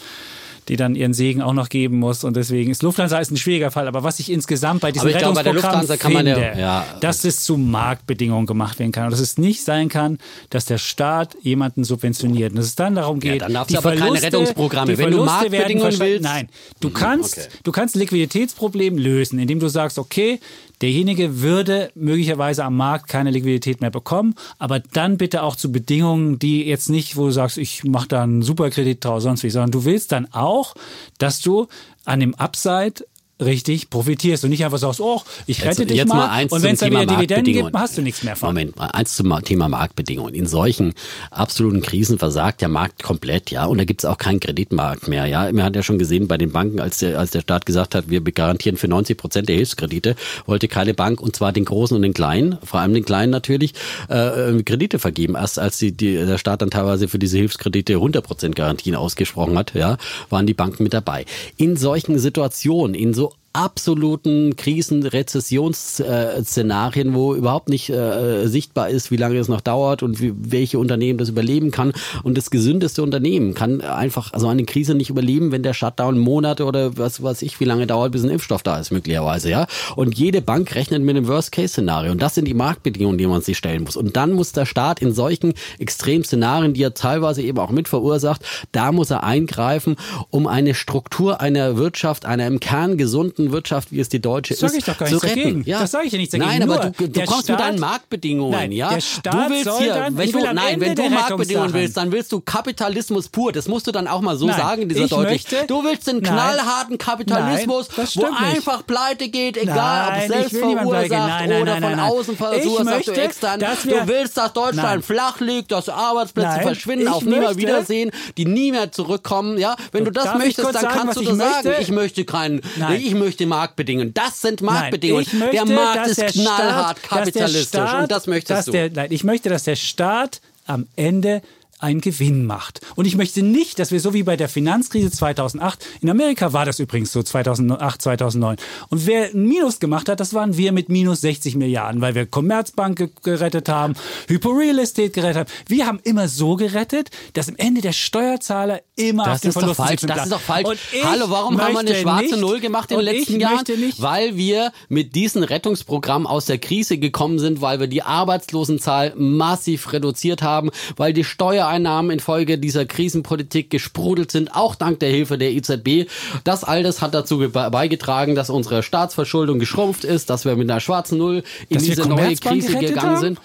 die dann ihren Segen auch noch geben muss. Und deswegen ist Lufthansa ist ein schwieriger Fall. Aber was ich insgesamt bei diesem Rettungsprogramm glaube, finde, ja, ja. dass es zu Marktbedingungen gemacht werden kann. Und dass es nicht sein kann, dass der Staat jemanden subventioniert. Und dass es dann darum geht, ja, dann die Verluste, keine Rettungsprogramme. Wenn du Marktbedingungen willst. Nein, du mhm, kannst, okay. du kannst Liquiditätsproblem lösen, indem du sagst, okay, Derjenige würde möglicherweise am Markt keine Liquidität mehr bekommen, aber dann bitte auch zu Bedingungen, die jetzt nicht, wo du sagst, ich mache da einen Superkredit draus, sonst wie, sondern du willst dann auch, dass du an dem Upside richtig profitierst und nicht einfach sagst, oh, ich rette jetzt, dich jetzt mal, mal und wenn es dann wieder Dividenden gibt, hast du nichts mehr von. Moment, mal eins zum Thema Marktbedingungen. In solchen absoluten Krisen versagt der Markt komplett, ja, und da gibt es auch keinen Kreditmarkt mehr, ja. Man hat ja schon gesehen bei den Banken, als der, als der Staat gesagt hat, wir garantieren für 90 Prozent der Hilfskredite, wollte keine Bank, und zwar den Großen und den Kleinen, vor allem den Kleinen natürlich, äh, Kredite vergeben. Erst als die, die, der Staat dann teilweise für diese Hilfskredite 100 Prozent Garantien ausgesprochen hat, ja, waren die Banken mit dabei. In solchen Situationen, in so absoluten Krisen, Rezessionsszenarien, wo überhaupt nicht äh, sichtbar ist, wie lange es noch dauert und wie, welche Unternehmen das überleben kann. Und das gesündeste Unternehmen kann einfach so eine Krise nicht überleben, wenn der Shutdown Monate oder was weiß ich, wie lange dauert, bis ein Impfstoff da ist, möglicherweise, ja. Und jede Bank rechnet mit einem Worst-Case-Szenario. Und das sind die Marktbedingungen, die man sich stellen muss. Und dann muss der Staat in solchen Extremszenarien, die er teilweise eben auch mit verursacht, da muss er eingreifen, um eine Struktur einer Wirtschaft, einer im Kern gesunden gesunden Wirtschaft, wie es die deutsche das ist, ich doch gar zu retten. Dagegen. Ja. Das sage ich ja nicht dagegen. Nein, aber du, du kommst Staat, mit deinen Marktbedingungen, nein, ja. Der Staat du willst hier, dann, wenn du, nein, wenn du Marktbedingungen willst, dann willst du Kapitalismus pur. Das musst du dann auch mal so nein, sagen, dieser deutlich. Möchte, du willst den knallharten Kapitalismus, nein, wo nicht. einfach pleite geht, egal ob selbst verursacht oder von außen verursacht oder extern. Du willst, dass Deutschland flach liegt, dass Arbeitsplätze verschwinden, auf nie mehr Wiedersehen, die nie mehr zurückkommen. Ja, wenn du das möchtest, dann kannst du das sagen. Ich möchte keinen, ich möchte Marktbedingungen das sind Marktbedingungen. Nein, möchte, der Markt ist knallhart Staat, kapitalistisch Staat, und das möchtest du. Der, nein, ich möchte, dass der Staat am Ende einen Gewinn macht. Und ich möchte nicht, dass wir so wie bei der Finanzkrise 2008, in Amerika war das übrigens so 2008, 2009. Und wer ein Minus gemacht hat, das waren wir mit minus 60 Milliarden, weil wir Commerzbank gerettet haben, Hypo Real Estate gerettet haben. Wir haben immer so gerettet, dass am Ende der Steuerzahler immer das auf den ist Verlust doch falsch. Das ist doch falsch. Hallo, warum haben wir eine schwarze nicht, Null gemacht in den letzten Jahren? Weil wir mit diesem Rettungsprogramm aus der Krise gekommen sind, weil wir die Arbeitslosenzahl massiv reduziert haben, weil die Steuer Steuereinnahmen infolge dieser Krisenpolitik gesprudelt sind, auch dank der Hilfe der EZB. Das alles hat dazu beigetragen, dass unsere Staatsverschuldung geschrumpft ist, dass wir mit einer schwarzen Null in dass diese neue Krise gegangen haben? sind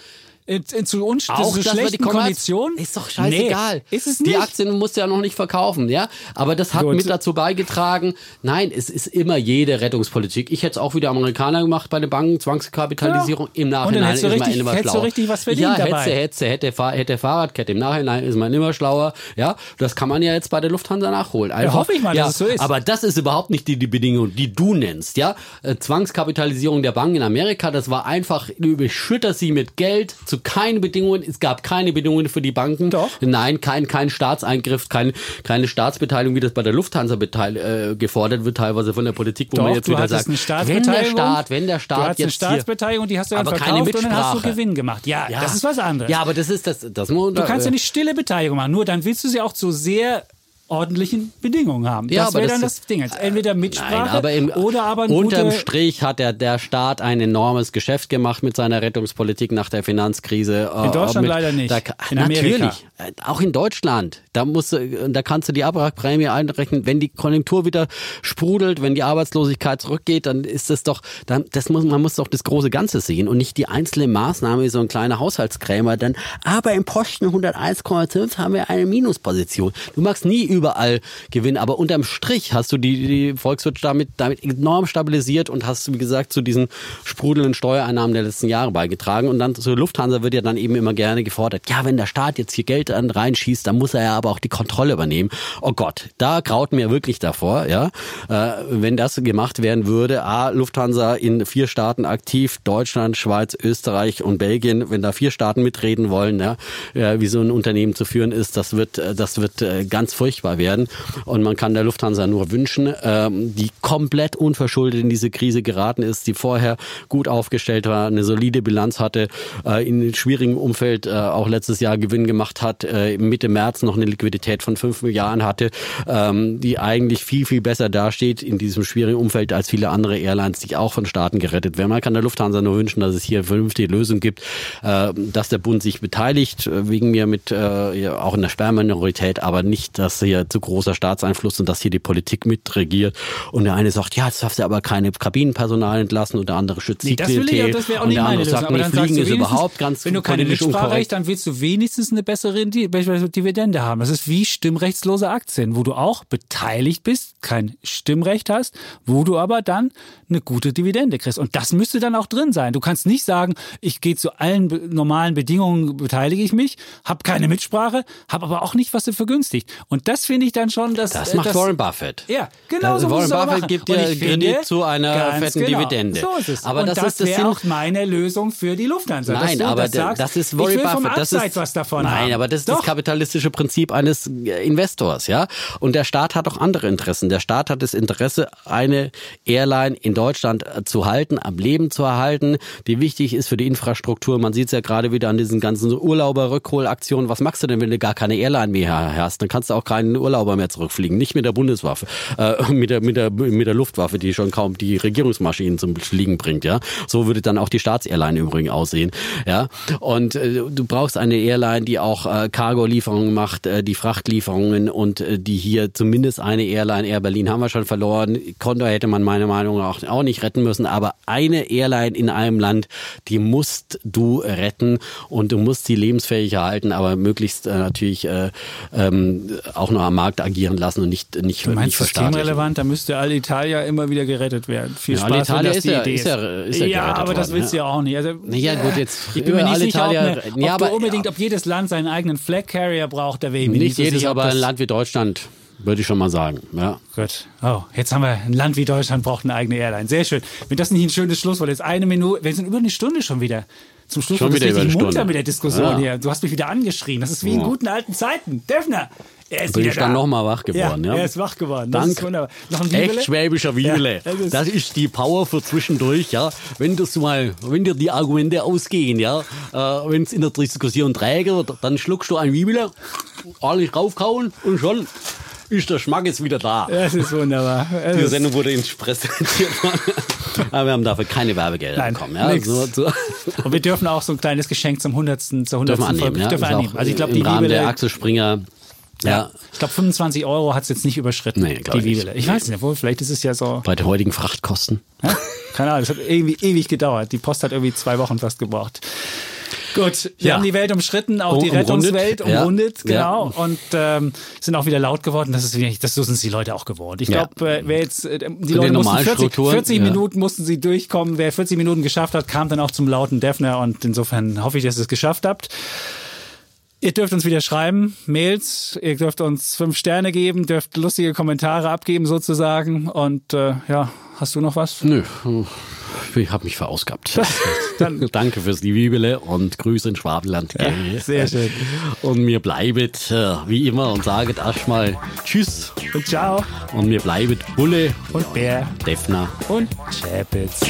in, in zu, uns, auch zu schlechten Konditionen? Ist doch scheißegal. Nee, ist es nicht. Die Aktien musst du ja noch nicht verkaufen, ja? Aber das hat Gut. mit dazu beigetragen. Nein, es ist immer jede Rettungspolitik. Ich hätte es auch wieder Amerikaner gemacht bei den Banken, Zwangskapitalisierung. Ja. Im Nachhinein ist richtig, man immer schlauer. du richtig was verdient ja, dabei. Hetze, Hetze, hätte, hätte Fahrradkette. Im Nachhinein ist man immer schlauer. Ja, das kann man ja jetzt bei der Lufthansa nachholen. Einfach, ja, hoffe ich mal, ja, dass es so ist. Aber das ist überhaupt nicht die, die Bedingung, die du nennst, ja? Äh, Zwangskapitalisierung der Banken in Amerika, das war einfach, du überschütterst sie mit Geld zu keinen Bedingungen Bedingungen, es gab keine Bedingungen für die Banken. Doch. Nein, kein, kein Staatseingriff, kein, keine Staatsbeteiligung, wie das bei der Lufthansa äh, gefordert wird, teilweise von der Politik, wo Doch, man jetzt wieder sagt, wenn der Staat, wenn der Staat du jetzt eine Staatsbeteiligung, die hast du dann aber verkauft und dann hast du Gewinn gemacht. Ja, ja, das ist was anderes. Ja, aber das ist das, das Du kannst ja nicht stille Beteiligung machen, nur dann willst du sie auch zu sehr ordentlichen Bedingungen haben. Ja, das wäre das dann ist- das Ding. Entweder Mitsprache Nein, aber im, oder aber ein unterm Strich hat der, der Staat ein enormes Geschäft gemacht mit seiner Rettungspolitik nach der Finanzkrise. In Deutschland mit, leider nicht. Da, In Amerika. Natürlich, Äh, auch in Deutschland. Da musst du, da kannst du die Abwrackprämie einrechnen. Wenn die Konjunktur wieder sprudelt, wenn die Arbeitslosigkeit zurückgeht, dann ist das doch, dann, das muss, man muss doch das große Ganze sehen und nicht die einzelne Maßnahme wie so ein kleiner Haushaltskrämer. Dann, aber im Posten 101,5 haben wir eine Minusposition. Du magst nie überall gewinnen, aber unterm Strich hast du die, die Volkswirtschaft damit, damit enorm stabilisiert und hast, wie gesagt, zu diesen sprudelnden Steuereinnahmen der letzten Jahre beigetragen. Und dann zur Lufthansa wird ja dann eben immer gerne gefordert, ja, wenn der Staat jetzt hier Geld reinschießt, dann muss er ja aber auch die Kontrolle übernehmen. Oh Gott, da graut mir wirklich davor, ja. Äh, wenn das gemacht werden würde, A, Lufthansa in vier Staaten aktiv, Deutschland, Schweiz, Österreich und Belgien, wenn da vier Staaten mitreden wollen, ja, äh, wie so ein Unternehmen zu führen ist, das wird, äh, das wird äh, ganz furchtbar werden. Und man kann der Lufthansa nur wünschen, ähm, die komplett unverschuldet in diese Krise geraten ist, die vorher gut aufgestellt war, eine solide Bilanz hatte, äh, in einem schwierigen Umfeld äh, auch letztes Jahr Gewinn gemacht hat, Mitte März noch eine Liquidität von 5 Milliarden hatte, ähm, die eigentlich viel, viel besser dasteht in diesem schwierigen Umfeld als viele andere Airlines, die auch von Staaten gerettet werden. Man kann der Lufthansa nur wünschen, dass es hier vernünftige Lösung gibt, äh, dass der Bund sich beteiligt, äh, wegen mir mit äh, ja, auch in der Sperrminorität, aber nicht, dass hier zu großer Staatseinfluss und dass hier die Politik mitregiert und der eine sagt, ja, jetzt darfst du aber keine Kabinenpersonal entlassen und der andere schützt Nee, die das will ich, Klientel das wäre auch und nicht der meine andere Lösung. sagt, Aber nee, dann sagst Fliegen ist überhaupt ganz wenn du keine Mitsprache hast, dann willst du wenigstens eine bessere Dividende haben. Das ist wie stimmrechtslose Aktien, wo du auch beteiligt bist, kein Stimmrecht hast, wo du aber dann eine gute Dividende kriegst. Und das müsste dann auch drin sein. Du kannst nicht sagen, ich gehe zu allen normalen Bedingungen, beteilige ich mich, habe keine Mitsprache, habe aber auch nicht was du vergünstigt. Und das finde ich dann schon, dass Das äh, macht das, Warren Buffett. Ja, genau Das- so Warren Buffett gibt dir Kredit zu einer fetten genau, Dividende. So ist es. Aber und das das, ist- das auch meine Lösung für die Lufthansa. Nein, aber das, sagst, das ist Warren Buffett. Das ist, was davon nein, haben. aber das ist Doch. das kapitalistische Prinzip eines äh, Investors, ja. Und der Staat hat auch andere Interessen. Der Staat hat das Interesse, eine Airline in Deutschland äh, zu halten, am Leben zu erhalten, die wichtig ist für die Infrastruktur. Man sieht es ja gerade wieder an diesen ganzen Urlauber-Rückholaktionen. Was machst du denn, wenn du gar keine Airline mehr hast? Dann kannst du auch keinen Urlauber mehr zurückfliegen. Nicht mit der Bundeswaffe, äh, <laughs> mit der, mit der, mit der Luftwaffe, die schon kaum die Regierungsmaschinen zum Fliegen bringt, ja. So würde dann auch die Staatsairline übrigens aussehen, ja. Und äh, du brauchst eine Airline, die auch äh, Cargo-Lieferungen macht, äh, die Frachtlieferungen und äh, die hier zumindest eine Airline, Air Berlin haben wir schon verloren. Condor hätte man meiner Meinung nach auch, nicht retten müssen, aber eine Airline in einem Land, die musst du retten und du musst sie lebensfähig erhalten, aber möglichst äh, natürlich äh, ähm, auch noch am Markt agieren lassen und nicht nicht Du nicht meinst verstaatlichen. systemrelevant, da müsste Alitalia immer wieder gerettet werden. Viel Ja, Spaß, Alitalia das ist die ja- Idee ist ja- ist ja ja aber das worden, willst du ja auch nicht. Also, Ja, gut, jetzt ich bin mir nicht sicher, ob, Alitalia- eine, ob Ja, aber- unbedingt, ob jedes Land seinen eigenen Flag Carrier braucht, da wäre Nicht nicht so jedes, ob aber ein Land wie Deutschland, würde ich schon mal sagen. Ja. Gut. Oh, jetzt haben wir ein Land wie Deutschland braucht eine eigene Airline. Sehr schön. Wenn das nicht ein schönes Schlusswort ist, eine Minute, wir sind über eine Stunde schon wieder. Zum Schluss Schon wieder über richtig eine munter Stunde. mit der Diskussion Ja. hier. Du hast mich wieder angeschrien. Das ist wie in Ja. guten alten Zeiten. Defner, er ist Bin ich dann da. noch mal wach geworden, ja? Er ist wach geworden. Das Dank. wunderbar. Noch ein? Echt schwäbischer Wiebele. Ja, das ist- das ist die Power für zwischendurch, ja. Wenn das mal, wenn dir die Argumente ausgehen, ja, äh, wenn es in der Diskussion träge wird, dann schluckst du ein Wiebele, ordentlich raufkauen und schon ist der Schmack jetzt wieder da. Das ist wunderbar. Es Die Sendung wurde ins präsentiert. <laughs> Aber wir haben dafür keine Werbegelder Nein, bekommen. Ja? So, so. Und wir dürfen auch so ein kleines Geschenk zum 100. zur 100. Dürfen annehmen, ja. Dürfen annehmen. Also ich glaube, Im die Rahmen Bibele, der Axel Springer. Ja. ja, ich glaube 25 Euro hat es jetzt nicht überschritten. Nee, die ich nicht. Bibele. Ich weiß nicht, obwohl vielleicht ist es ja so. Bei den heutigen Frachtkosten. Ja? Keine Ahnung, das hat irgendwie ewig gedauert. Die Post hat irgendwie zwei Wochen fast gebraucht. Gut, wir Ja. haben die Welt umschritten, auch Um- die umrundet, Rettungswelt ja. umrundet, Ja. genau. Und ähm, sind auch wieder laut geworden. Das ist das sind die Leute auch gewohnt. Ich Ja. glaube, äh, wer jetzt äh, die Leute mussten normalen 40, Strukturen, 40 ja. Minuten mussten sie durchkommen. Wer 40 Minuten geschafft hat, kam dann auch zum lauten Defner und insofern hoffe ich, dass ihr es geschafft habt. Ihr dürft uns wieder schreiben, Mails, ihr dürft uns fünf Sterne geben, dürft lustige Kommentare abgeben sozusagen. Und äh, ja, hast du noch was? Nö, ich habe mich verausgabt. <laughs> Dann- Danke fürs Bibele und Grüße in Schwabenland. Sehr schön. Und mir bleibet äh, wie immer und saget erstmal Tschüss. Und ciao. Und mir bleibet Bulle, Und Bär. Defner. Und Chapitz.